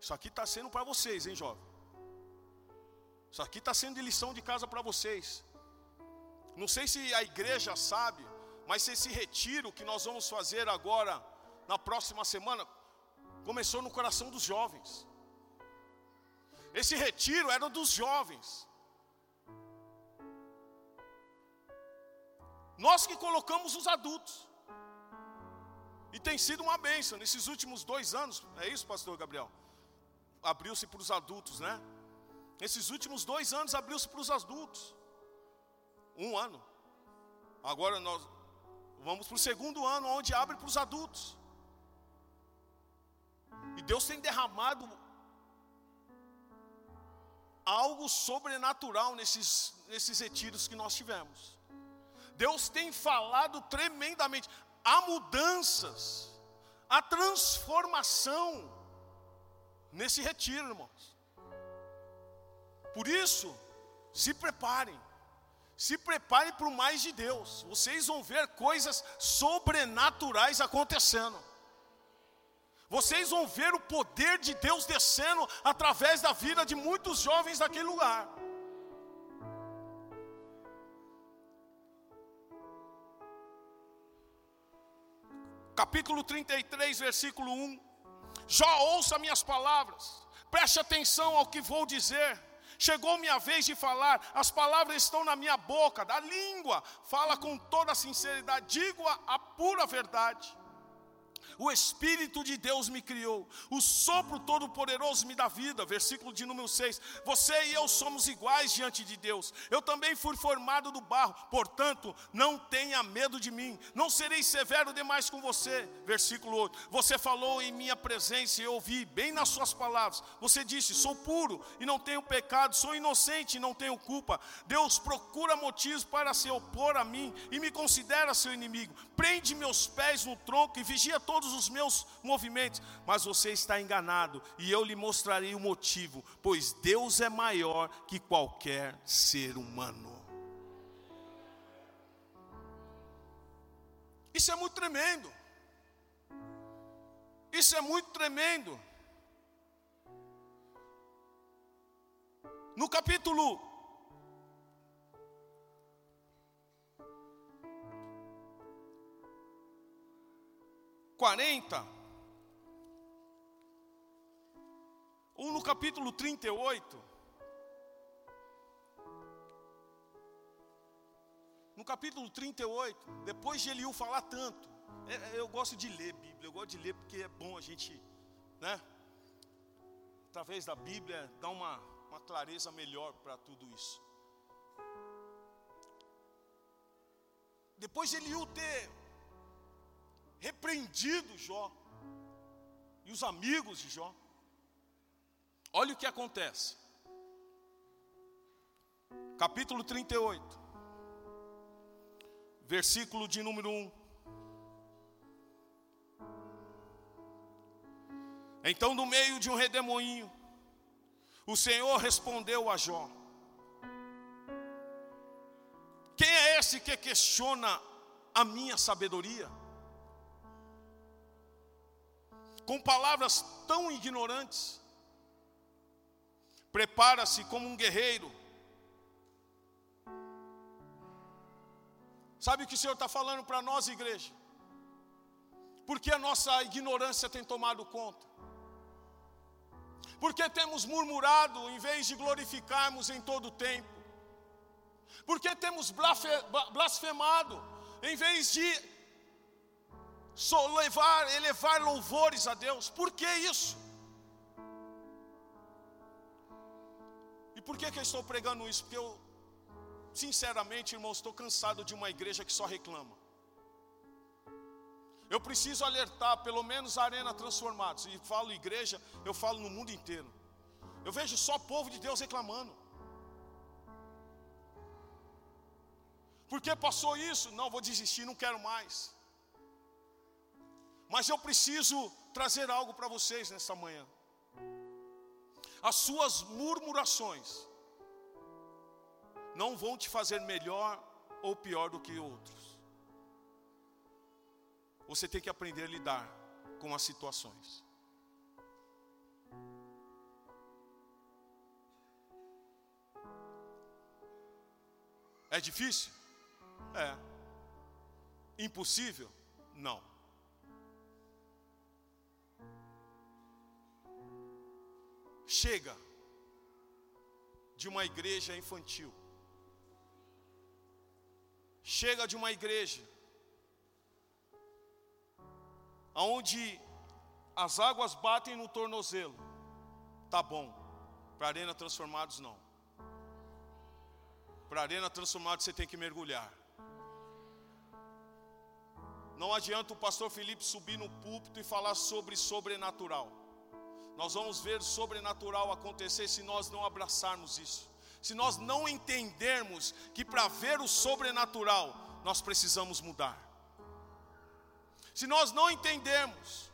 Isso aqui está sendo para vocês, hein, jovem? Isso aqui está sendo de lição de casa para vocês. Não sei se a igreja sabe, mas esse retiro que nós vamos fazer agora, na próxima semana, começou no coração dos jovens. Esse retiro era dos jovens. Nós que colocamos os adultos. E tem sido uma bênção nesses últimos dois anos, é isso, pastor Gabriel? Abriu-se para os adultos, né? Nesses últimos dois anos abriu-se para os adultos. Um ano. Agora nós vamos para o segundo ano, onde abre para os adultos. E Deus tem derramado algo sobrenatural nesses, nesses retiros que nós tivemos. Deus tem falado tremendamente. Há mudanças, há transformação nesse retiro, irmãos. Por isso, se preparem. Se preparem para o mais de Deus. Vocês vão ver coisas sobrenaturais acontecendo. Vocês vão ver o poder de Deus descendo através da vida de muitos jovens daquele lugar. Capítulo 33, versículo 1. Já ouça minhas palavras, preste atenção ao que vou dizer. Chegou minha vez de falar, as palavras estão na minha boca, da língua, fala com toda sinceridade, digo a, a pura verdade. O Espírito de Deus me criou, o sopro todo-poderoso me dá vida. Versículo de número 6. Você e eu somos iguais diante de Deus. Eu também fui formado do barro, portanto, não tenha medo de mim. Não serei severo demais com você. Versículo 8. Você falou em minha presença e eu ouvi bem nas suas palavras. Você disse: Sou puro e não tenho pecado, sou inocente e não tenho culpa. Deus procura motivos para se opor a mim e me considera seu inimigo. Prende meus pés no tronco e vigia todos todos os meus movimentos, mas você está enganado, e eu lhe mostrarei o motivo, pois Deus é maior que qualquer ser humano. Isso é muito tremendo. Isso é muito tremendo. No capítulo 40, ou no capítulo 38, no capítulo 38, depois de Eliú falar tanto, é, é, eu gosto de ler Bíblia, eu gosto de ler porque é bom a gente, né, através da Bíblia, dar uma, uma clareza melhor para tudo isso. Depois de Eliú ter repreendido Jó e os amigos de Jó. Olha o que acontece. Capítulo 38, versículo de número 1. Então, no meio de um redemoinho, o Senhor respondeu a Jó: Quem é esse que questiona a minha sabedoria? Com palavras tão ignorantes. Prepara-se como um guerreiro. Sabe o que o Senhor está falando para nós, igreja? Porque a nossa ignorância tem tomado conta. Porque temos murmurado em vez de glorificarmos em todo o tempo. Porque temos blasfemado em vez de levar, elevar louvores a Deus. Por que isso? E por que, que eu estou pregando isso? Porque eu, sinceramente, irmãos, estou cansado de uma igreja que só reclama. Eu preciso alertar, pelo menos a Arena Transformados, e falo igreja, eu falo no mundo inteiro. Eu vejo só povo de Deus reclamando. Porque passou isso? Não, vou desistir, não quero mais. Mas eu preciso trazer algo para vocês nesta manhã. As suas murmurações não vão te fazer melhor ou pior do que outros. Você tem que aprender a lidar com as situações. É difícil? É. Impossível? Não. Chega de uma igreja infantil, chega de uma igreja aonde as águas batem no tornozelo, tá bom. Para arena transformados não. Para arena transformados você tem que mergulhar. Não adianta o pastor Felipe subir no púlpito e falar sobre sobrenatural. Nós vamos ver sobrenatural acontecer se nós não abraçarmos isso. Se nós não entendermos que para ver o sobrenatural nós precisamos mudar. Se nós não entendermos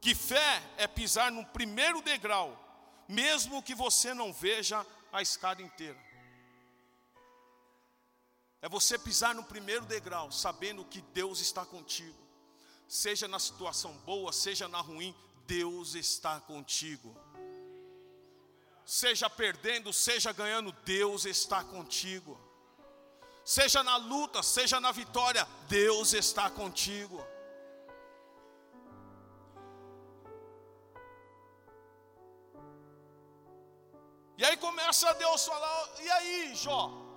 que fé é pisar no primeiro degrau, mesmo que você não veja a escada inteira. É você pisar no primeiro degrau, sabendo que Deus está contigo. Seja na situação boa, seja na ruim, Deus está contigo. Seja perdendo, seja ganhando, Deus está contigo. Seja na luta, seja na vitória, Deus está contigo. E aí começa Deus falar: e aí, Jó?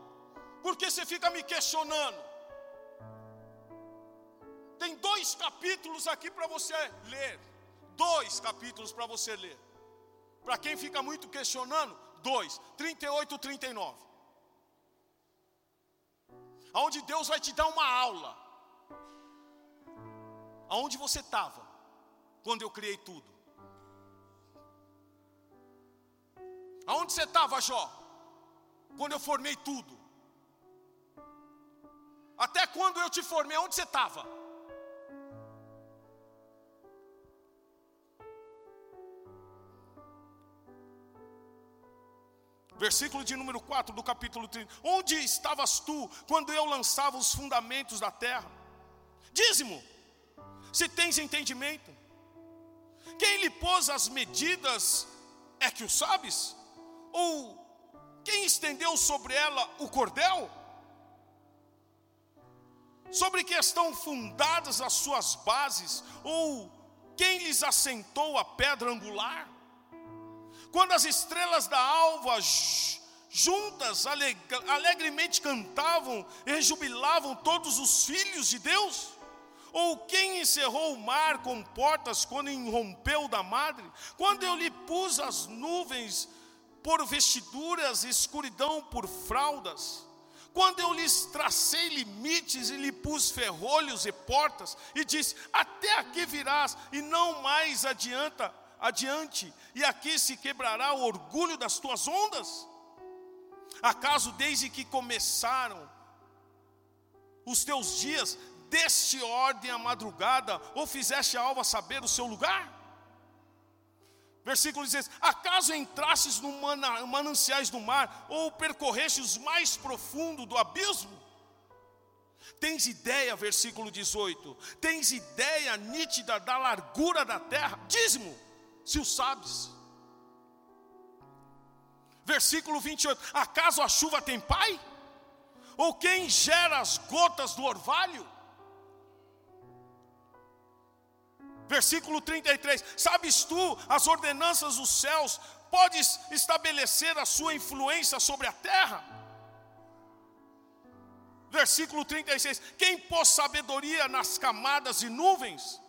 Por que você fica me questionando? Tem dois capítulos aqui para você ler. Dois capítulos para você ler. Para quem fica muito questionando, dois, 38 e 39. Onde Deus vai te dar uma aula. Aonde você estava quando eu criei tudo? Aonde você estava, Jó? Quando eu formei tudo. Até quando eu te formei, onde você estava? Versículo de número 4 do capítulo 30. Onde estavas tu quando eu lançava os fundamentos da terra? Dízimo, se tens entendimento. Quem lhe pôs as medidas é que o sabes? Ou quem estendeu sobre ela o cordel? Sobre que estão fundadas as suas bases, ou quem lhes assentou a pedra angular? Quando as estrelas da alva juntas alegremente cantavam e jubilavam todos os filhos de Deus? Ou quem encerrou o mar com portas quando irrompeu da madre? Quando eu lhe pus as nuvens por vestiduras e escuridão por fraldas? Quando eu lhes tracei limites e lhe pus ferrolhos e portas, e disse: Até aqui virás, e não mais adianta, adiante, e aqui se quebrará o orgulho das tuas ondas? Acaso desde que começaram os teus dias, deste ordem a madrugada, ou fizeste a alva saber o seu lugar? Versículo 16: Acaso entrastes no mananciais do mar, ou percorreste os mais profundos do abismo? Tens ideia, versículo 18: Tens ideia nítida da largura da terra? Dízimo, se o sabes. Versículo 28: Acaso a chuva tem pai? Ou quem gera as gotas do orvalho? Versículo 33: Sabes tu as ordenanças dos céus? Podes estabelecer a sua influência sobre a terra? Versículo 36: Quem pôs sabedoria nas camadas e nuvens?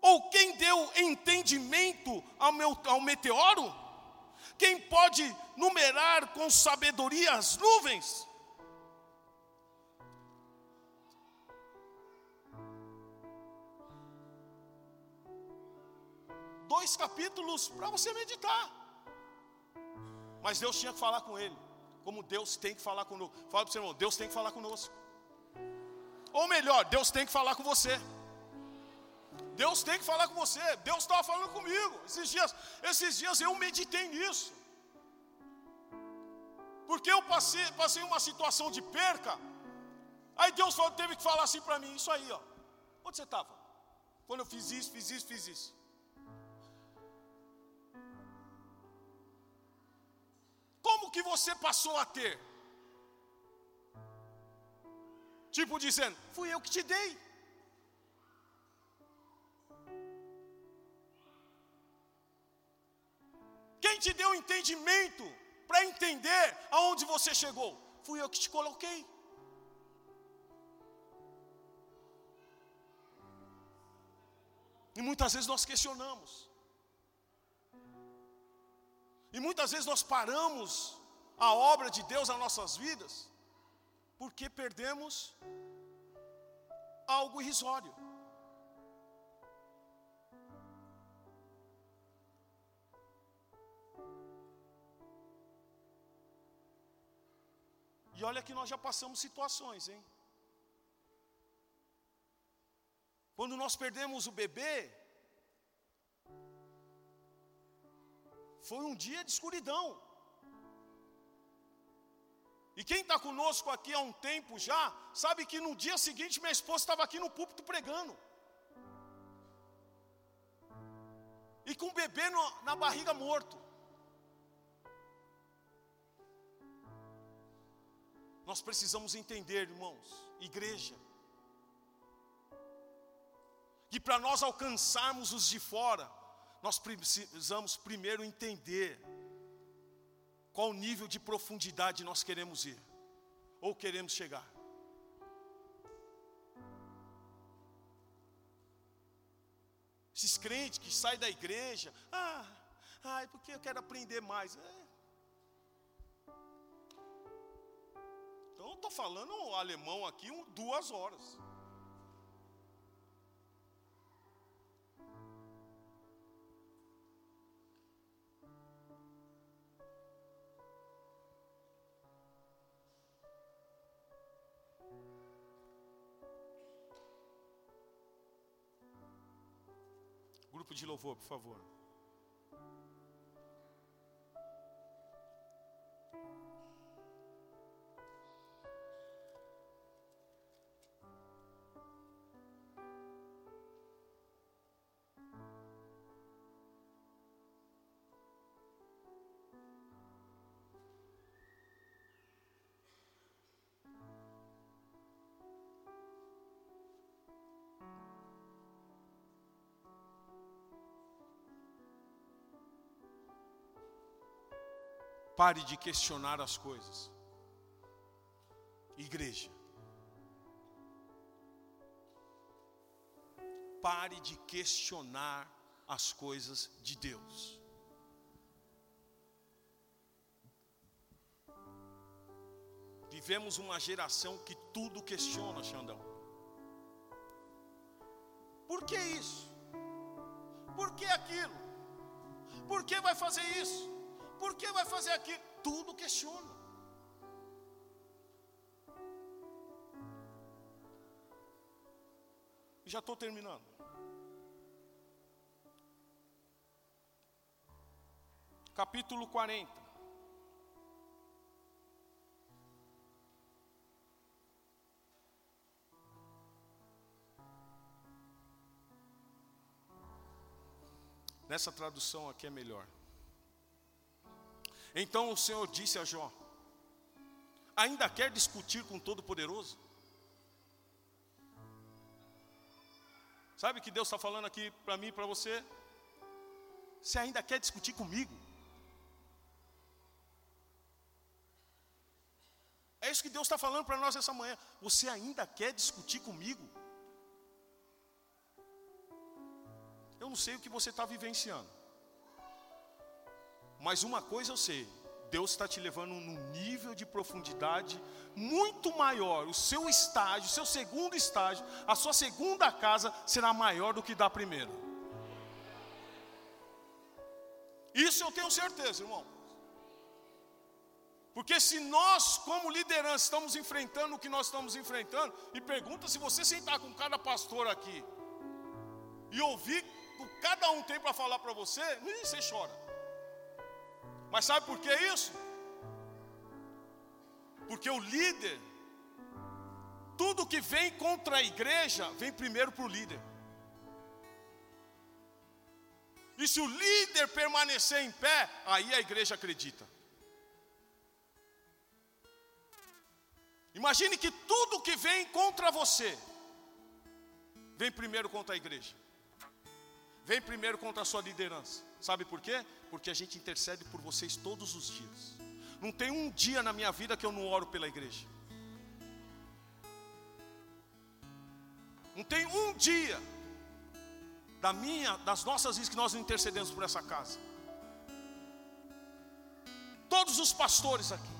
Ou quem deu entendimento ao, meu, ao meteoro? Quem pode numerar com sabedoria as nuvens? Dois capítulos para você meditar. Mas Deus tinha que falar com ele, como Deus tem que falar conosco. Fala para o seu irmão, Deus tem que falar conosco. Ou melhor, Deus tem que falar com você. Deus tem que falar com você. Deus estava falando comigo. Esses dias, esses dias eu meditei nisso. Porque eu passei, passei uma situação de perca. Aí Deus falou, teve que falar assim para mim, isso aí, ó. Onde você estava? Quando eu fiz isso, fiz isso, fiz isso. que você passou a ter? Tipo dizendo, fui eu que te dei. Quem te deu entendimento para entender aonde você chegou? Fui eu que te coloquei. E muitas vezes nós questionamos. E muitas vezes nós paramos a obra de Deus nas nossas vidas, porque perdemos algo irrisório. E olha que nós já passamos situações, hein? Quando nós perdemos o bebê, foi um dia de escuridão. E quem está conosco aqui há um tempo já, sabe que no dia seguinte minha esposa estava aqui no púlpito pregando. E com o bebê no, na barriga morto. Nós precisamos entender, irmãos, igreja, que para nós alcançarmos os de fora, nós precisamos primeiro entender qual nível de profundidade nós queremos ir ou queremos chegar. Esses crentes que saem da igreja, ah, ai, porque eu quero aprender mais. É, estou falando alemão aqui um, duas horas. De louvor, por favor. Pare de questionar as coisas. Igreja. Pare de questionar as coisas de Deus. Vivemos uma geração que tudo questiona, Xandão. Por que isso? Por que aquilo? Por que vai fazer isso? Por que vai fazer aquilo? Tudo questiona. Já estou terminando. Capítulo 40. Nessa tradução aqui é melhor. Então o Senhor disse a Jó: Ainda quer discutir com Todo-Poderoso? Sabe o que Deus está falando aqui para mim e para você? Você ainda quer discutir comigo? É isso que Deus está falando para nós essa manhã. Você ainda quer discutir comigo? Eu não sei o que você está vivenciando. Mas uma coisa eu sei: Deus está te levando num nível de profundidade muito maior. O seu estágio, o seu segundo estágio, a sua segunda casa será maior do que da primeira. Isso eu tenho certeza, irmão. Porque se nós, como liderança, estamos enfrentando o que nós estamos enfrentando, e pergunta se você sentar com cada pastor aqui e ouvir o que cada um tem para falar para você, nem você chora. Mas sabe por que isso? Porque o líder, tudo que vem contra a igreja, vem primeiro para o líder. E se o líder permanecer em pé, aí a igreja acredita. Imagine que tudo que vem contra você, vem primeiro contra a igreja, vem primeiro contra a sua liderança. Sabe por quê? Porque a gente intercede por vocês todos os dias. Não tem um dia na minha vida que eu não oro pela igreja. Não tem um dia da minha, das nossas vidas que nós intercedemos por essa casa. Todos os pastores aqui.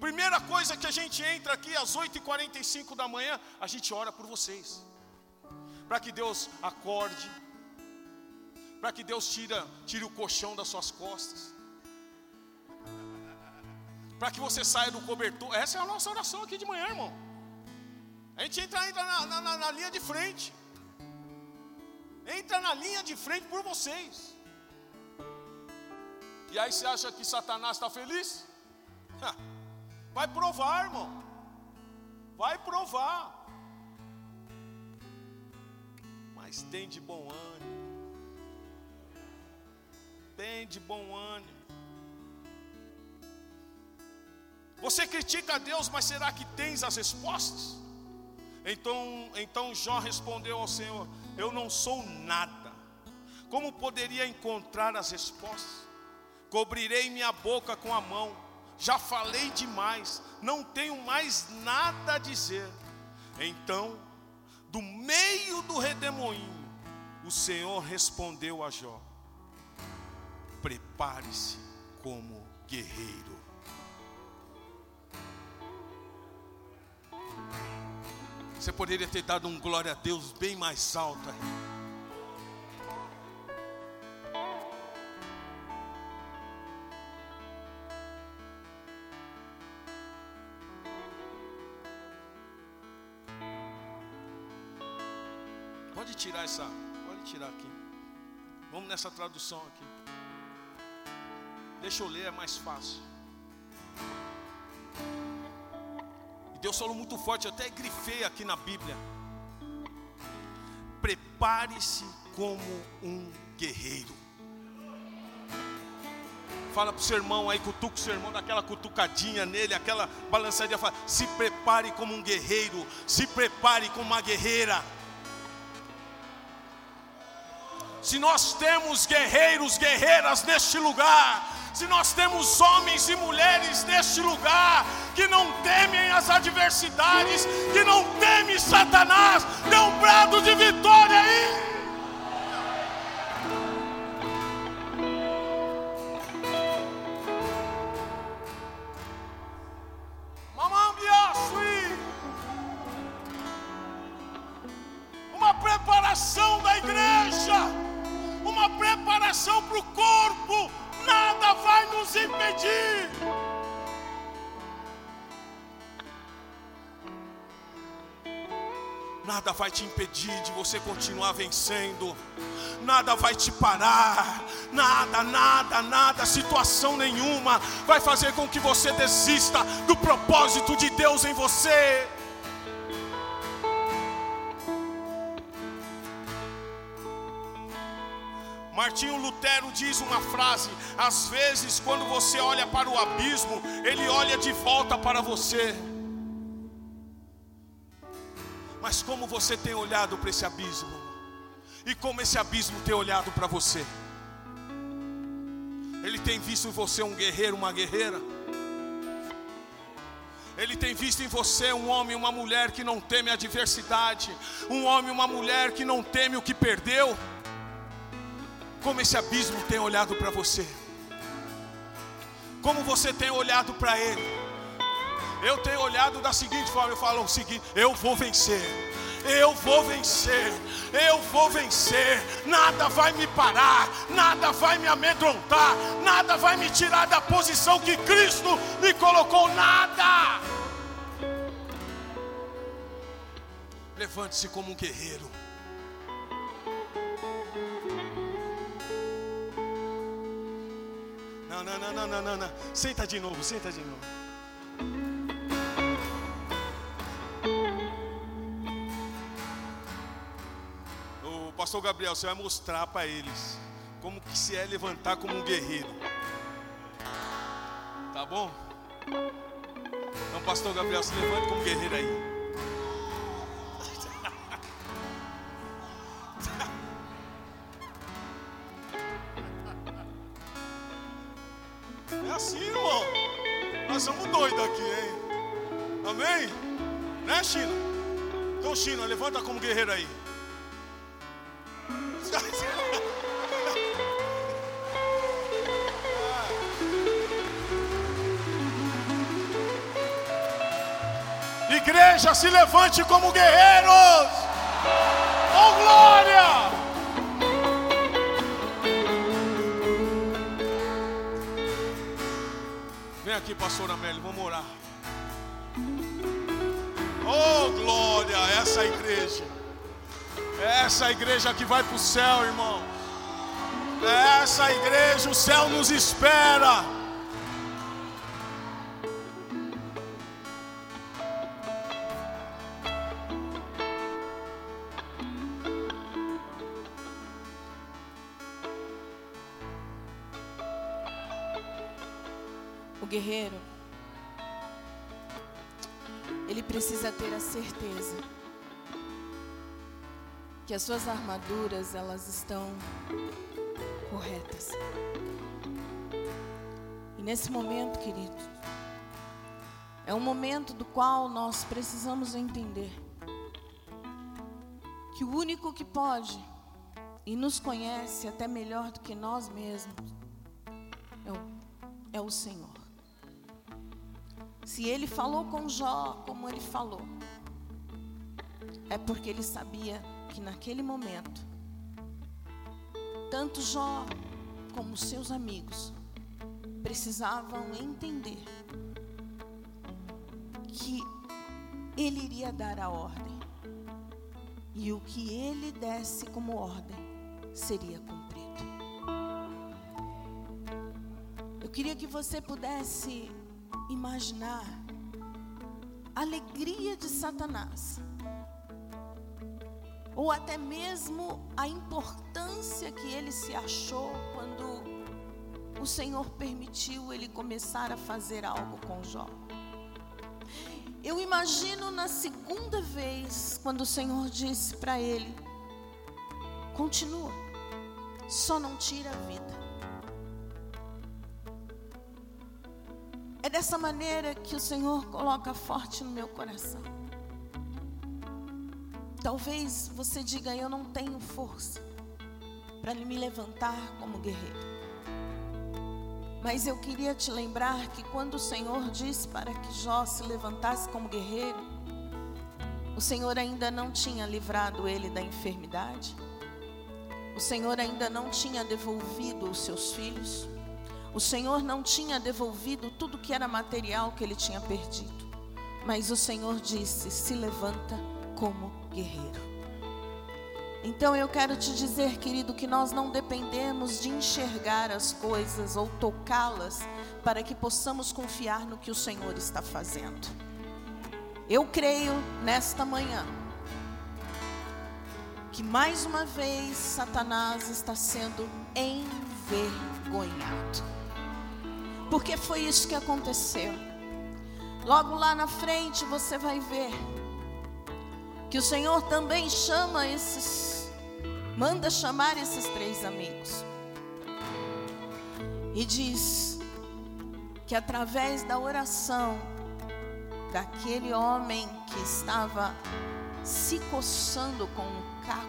Primeira coisa que a gente entra aqui às 8h45 da manhã, a gente ora por vocês. Para que Deus acorde, para que Deus tira, tire o colchão das suas costas. Para que você saia do cobertor. Essa é a nossa oração aqui de manhã, irmão. A gente entra, entra na, na, na linha de frente. Entra na linha de frente por vocês. E aí você acha que Satanás está feliz? Vai provar, irmão. Vai provar. Mas tem de bom ânimo. Tem de bom ânimo. Você critica a Deus, mas será que tens as respostas? Então, então Jó respondeu ao Senhor: Eu não sou nada. Como poderia encontrar as respostas? Cobrirei minha boca com a mão. Já falei demais, não tenho mais nada a dizer. Então, do meio do redemoinho, o Senhor respondeu a Jó: Prepare-se como guerreiro. Você poderia ter dado um glória a Deus bem mais alto aí. Pode tirar essa, pode tirar aqui. Vamos nessa tradução aqui. Deixa eu ler, é mais fácil. Deus falou muito forte, eu até grifei aqui na Bíblia. Prepare-se como um guerreiro. Fala para o seu irmão aí, cutuca o seu irmão, daquela cutucadinha nele, aquela balançadinha. Fala, se prepare como um guerreiro, se prepare como uma guerreira. Se nós temos guerreiros, guerreiras neste lugar, se nós temos homens e mulheres neste lugar que não temem as adversidades, que não temem Satanás, dê um brado de vitória aí. Impedir de você continuar vencendo. Nada vai te parar. Nada, nada, nada, situação nenhuma vai fazer com que você desista do propósito de Deus em você. Martinho Lutero diz uma frase: às vezes, quando você olha para o abismo, ele olha de volta para você. Mas como você tem olhado para esse abismo? E como esse abismo tem olhado para você? Ele tem visto em você um guerreiro, uma guerreira? Ele tem visto em você um homem, uma mulher que não teme a adversidade, um homem, uma mulher que não teme o que perdeu? Como esse abismo tem olhado para você? Como você tem olhado para ele? Eu tenho olhado da seguinte forma: eu falo o seguinte, eu vou vencer. Eu vou vencer, eu vou vencer. Nada vai me parar, nada vai me amedrontar, nada vai me tirar da posição que Cristo me colocou. Nada. Levante-se como um guerreiro. Não, não, não, não, não, não, não. Senta de novo, senta de novo. Pastor Gabriel, você vai mostrar para eles como que se é levantar como um guerreiro. Tá bom? Então, pastor Gabriel, se levanta como guerreiro aí. É assim, irmão. Nós somos doidos aqui, hein? Amém? Né, China? Então, China, levanta como guerreiro aí. Igreja, se levante como guerreiros. Oh glória! Vem aqui, pastor Amélio, vamos orar. Oh glória, essa é. Essa é igreja que vai para o céu, irmão. Essa igreja, o céu nos espera. Que as suas armaduras elas estão corretas. E nesse momento, querido, é um momento do qual nós precisamos entender que o único que pode e nos conhece até melhor do que nós mesmos é o, é o Senhor. Se ele falou com Jó como ele falou, é porque ele sabia que naquele momento, tanto Jó como seus amigos precisavam entender que ele iria dar a ordem. E o que ele desse como ordem seria cumprido. Eu queria que você pudesse imaginar a alegria de Satanás, ou até mesmo a importância que ele se achou quando o Senhor permitiu ele começar a fazer algo com Jó. Eu imagino na segunda vez, quando o Senhor disse para ele: continua, só não tira a vida. É dessa maneira que o Senhor coloca forte no meu coração. Talvez você diga: Eu não tenho força para me levantar como guerreiro. Mas eu queria te lembrar que quando o Senhor disse para que Jó se levantasse como guerreiro, o Senhor ainda não tinha livrado ele da enfermidade, o Senhor ainda não tinha devolvido os seus filhos, o Senhor não tinha devolvido tudo que era material que ele tinha perdido. Mas o Senhor disse: se levanta como guerreiro. Então eu quero te dizer, querido, que nós não dependemos de enxergar as coisas ou tocá-las para que possamos confiar no que o Senhor está fazendo. Eu creio nesta manhã que mais uma vez Satanás está sendo envergonhado. Porque foi isso que aconteceu. Logo lá na frente você vai ver que o Senhor também chama esses, manda chamar esses três amigos. E diz que através da oração daquele homem que estava se coçando com um caco,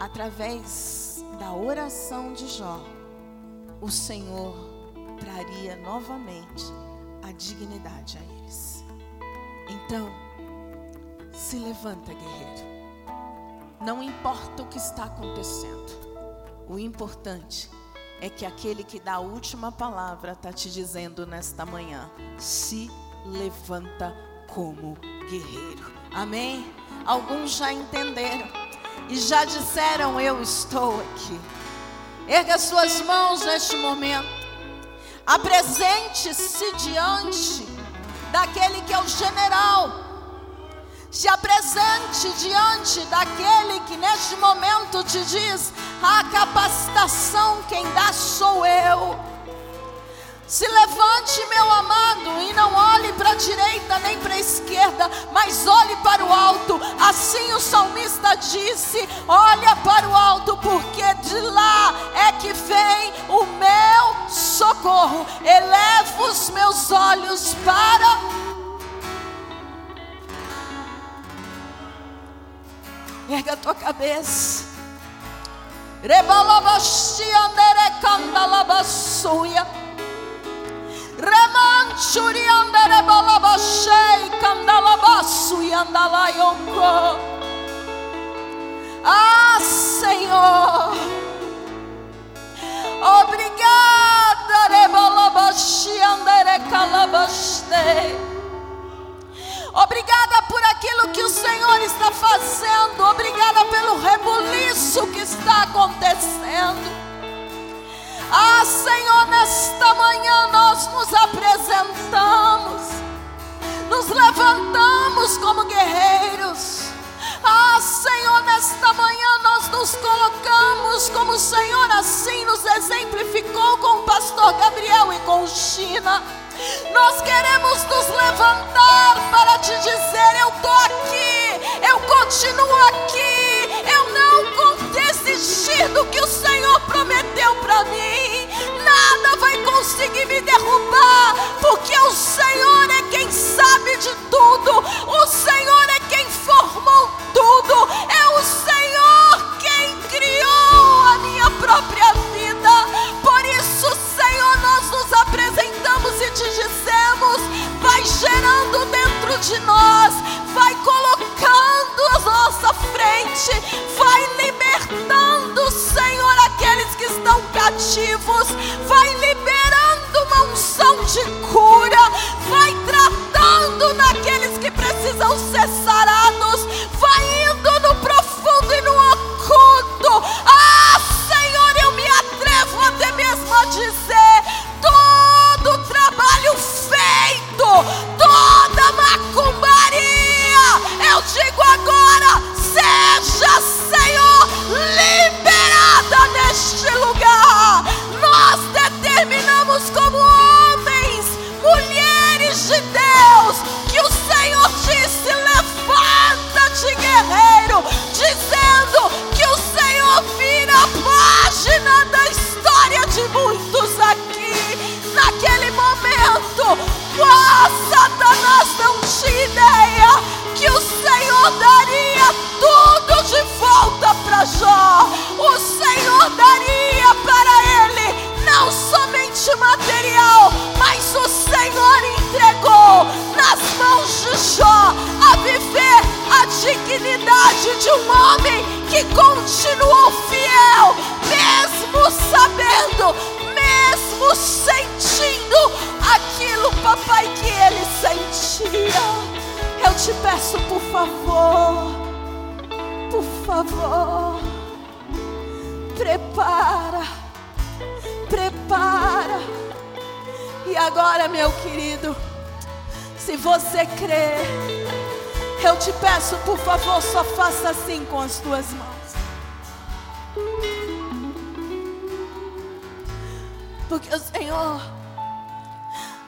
através da oração de Jó, o Senhor traria novamente dignidade a eles. Então, se levanta, guerreiro. Não importa o que está acontecendo, o importante é que aquele que dá a última palavra está te dizendo nesta manhã: se levanta como guerreiro. Amém? Alguns já entenderam e já disseram: Eu estou aqui. Erga suas mãos neste momento. Apresente-se diante daquele que é o general. Se apresente diante daquele que neste momento te diz: a capacitação quem dá sou eu. Se levante, meu amado, e não olhe para a direita nem para a esquerda, mas olhe para o alto. Assim o salmista disse: Olha para o alto, porque de lá é que vem o meu socorro. Elevo os meus olhos para Erga a tua cabeça. Rebalabashiandere candalabassuia. Remanchuriandere balabashei candalabassuia andalayoko. Ah, Senhor. Obrigada. Obrigada por aquilo que o Senhor está fazendo. Obrigada pelo rebuliço que está acontecendo. Ah, Senhor, nesta manhã nós nos apresentamos, nos levantamos como guerreiros. Ah, Senhor, nesta manhã nós nos colocamos como o Senhor assim nos exemplificou com o pastor Gabriel e com China. Nós queremos nos levantar para te dizer: eu estou aqui, eu continuo aqui, eu não vou desistir do que o Senhor prometeu para mim. Nada vai conseguir me derrubar, porque o Senhor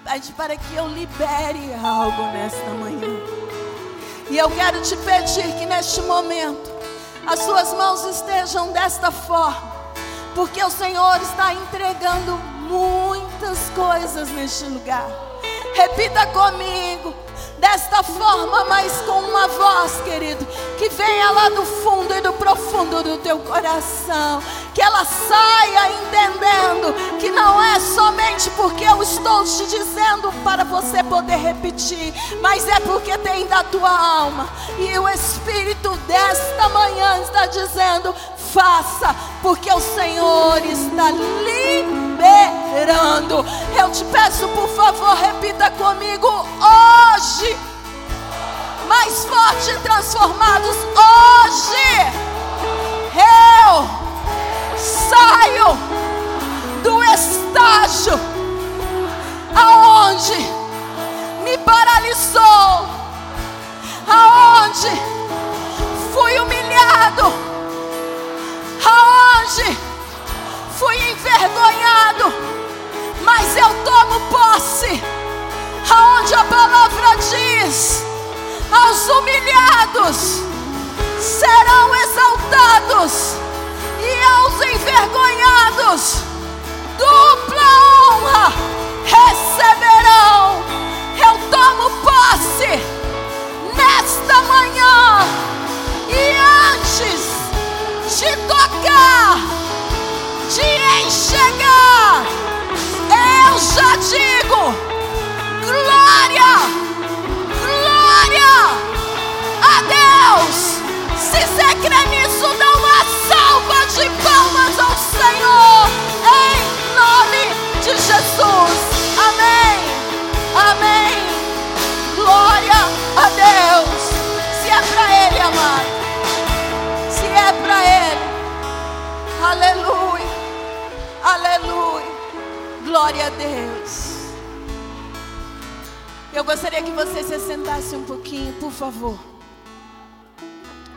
pede para que eu libere algo nesta manhã. E eu quero te pedir que neste momento as suas mãos estejam desta forma, porque o Senhor está entregando muitas coisas neste lugar. Repita comigo desta forma, mas com uma voz, querido, que venha lá do fundo e do profundo do teu coração, que ela saia entendendo que não é somente porque eu estou te dizendo para você poder repetir, mas é porque tem da tua alma, e o Espírito desta manhã está dizendo: faça, porque o Senhor está liberando. Eu te peço, por favor, repita comigo hoje. Mais forte e transformados hoje. Eu saio do estágio aonde me paralisou, aonde fui humilhado aonde fui envergonhado, mas eu tomo posse, aonde a palavra diz: aos humilhados serão exaltados, e aos envergonhados dupla honra receberão. Eu tomo posse nesta manhã e antes te enxergar. Eu já digo: glória, glória a Deus. Se você crê nisso, dá uma salva de palmas ao Senhor, em nome de Jesus. Amém, amém. Glória a Deus. Se é para Ele, amado. Se é para Ele. Aleluia. Aleluia. Glória a Deus. Eu gostaria que você se sentasse um pouquinho, por favor.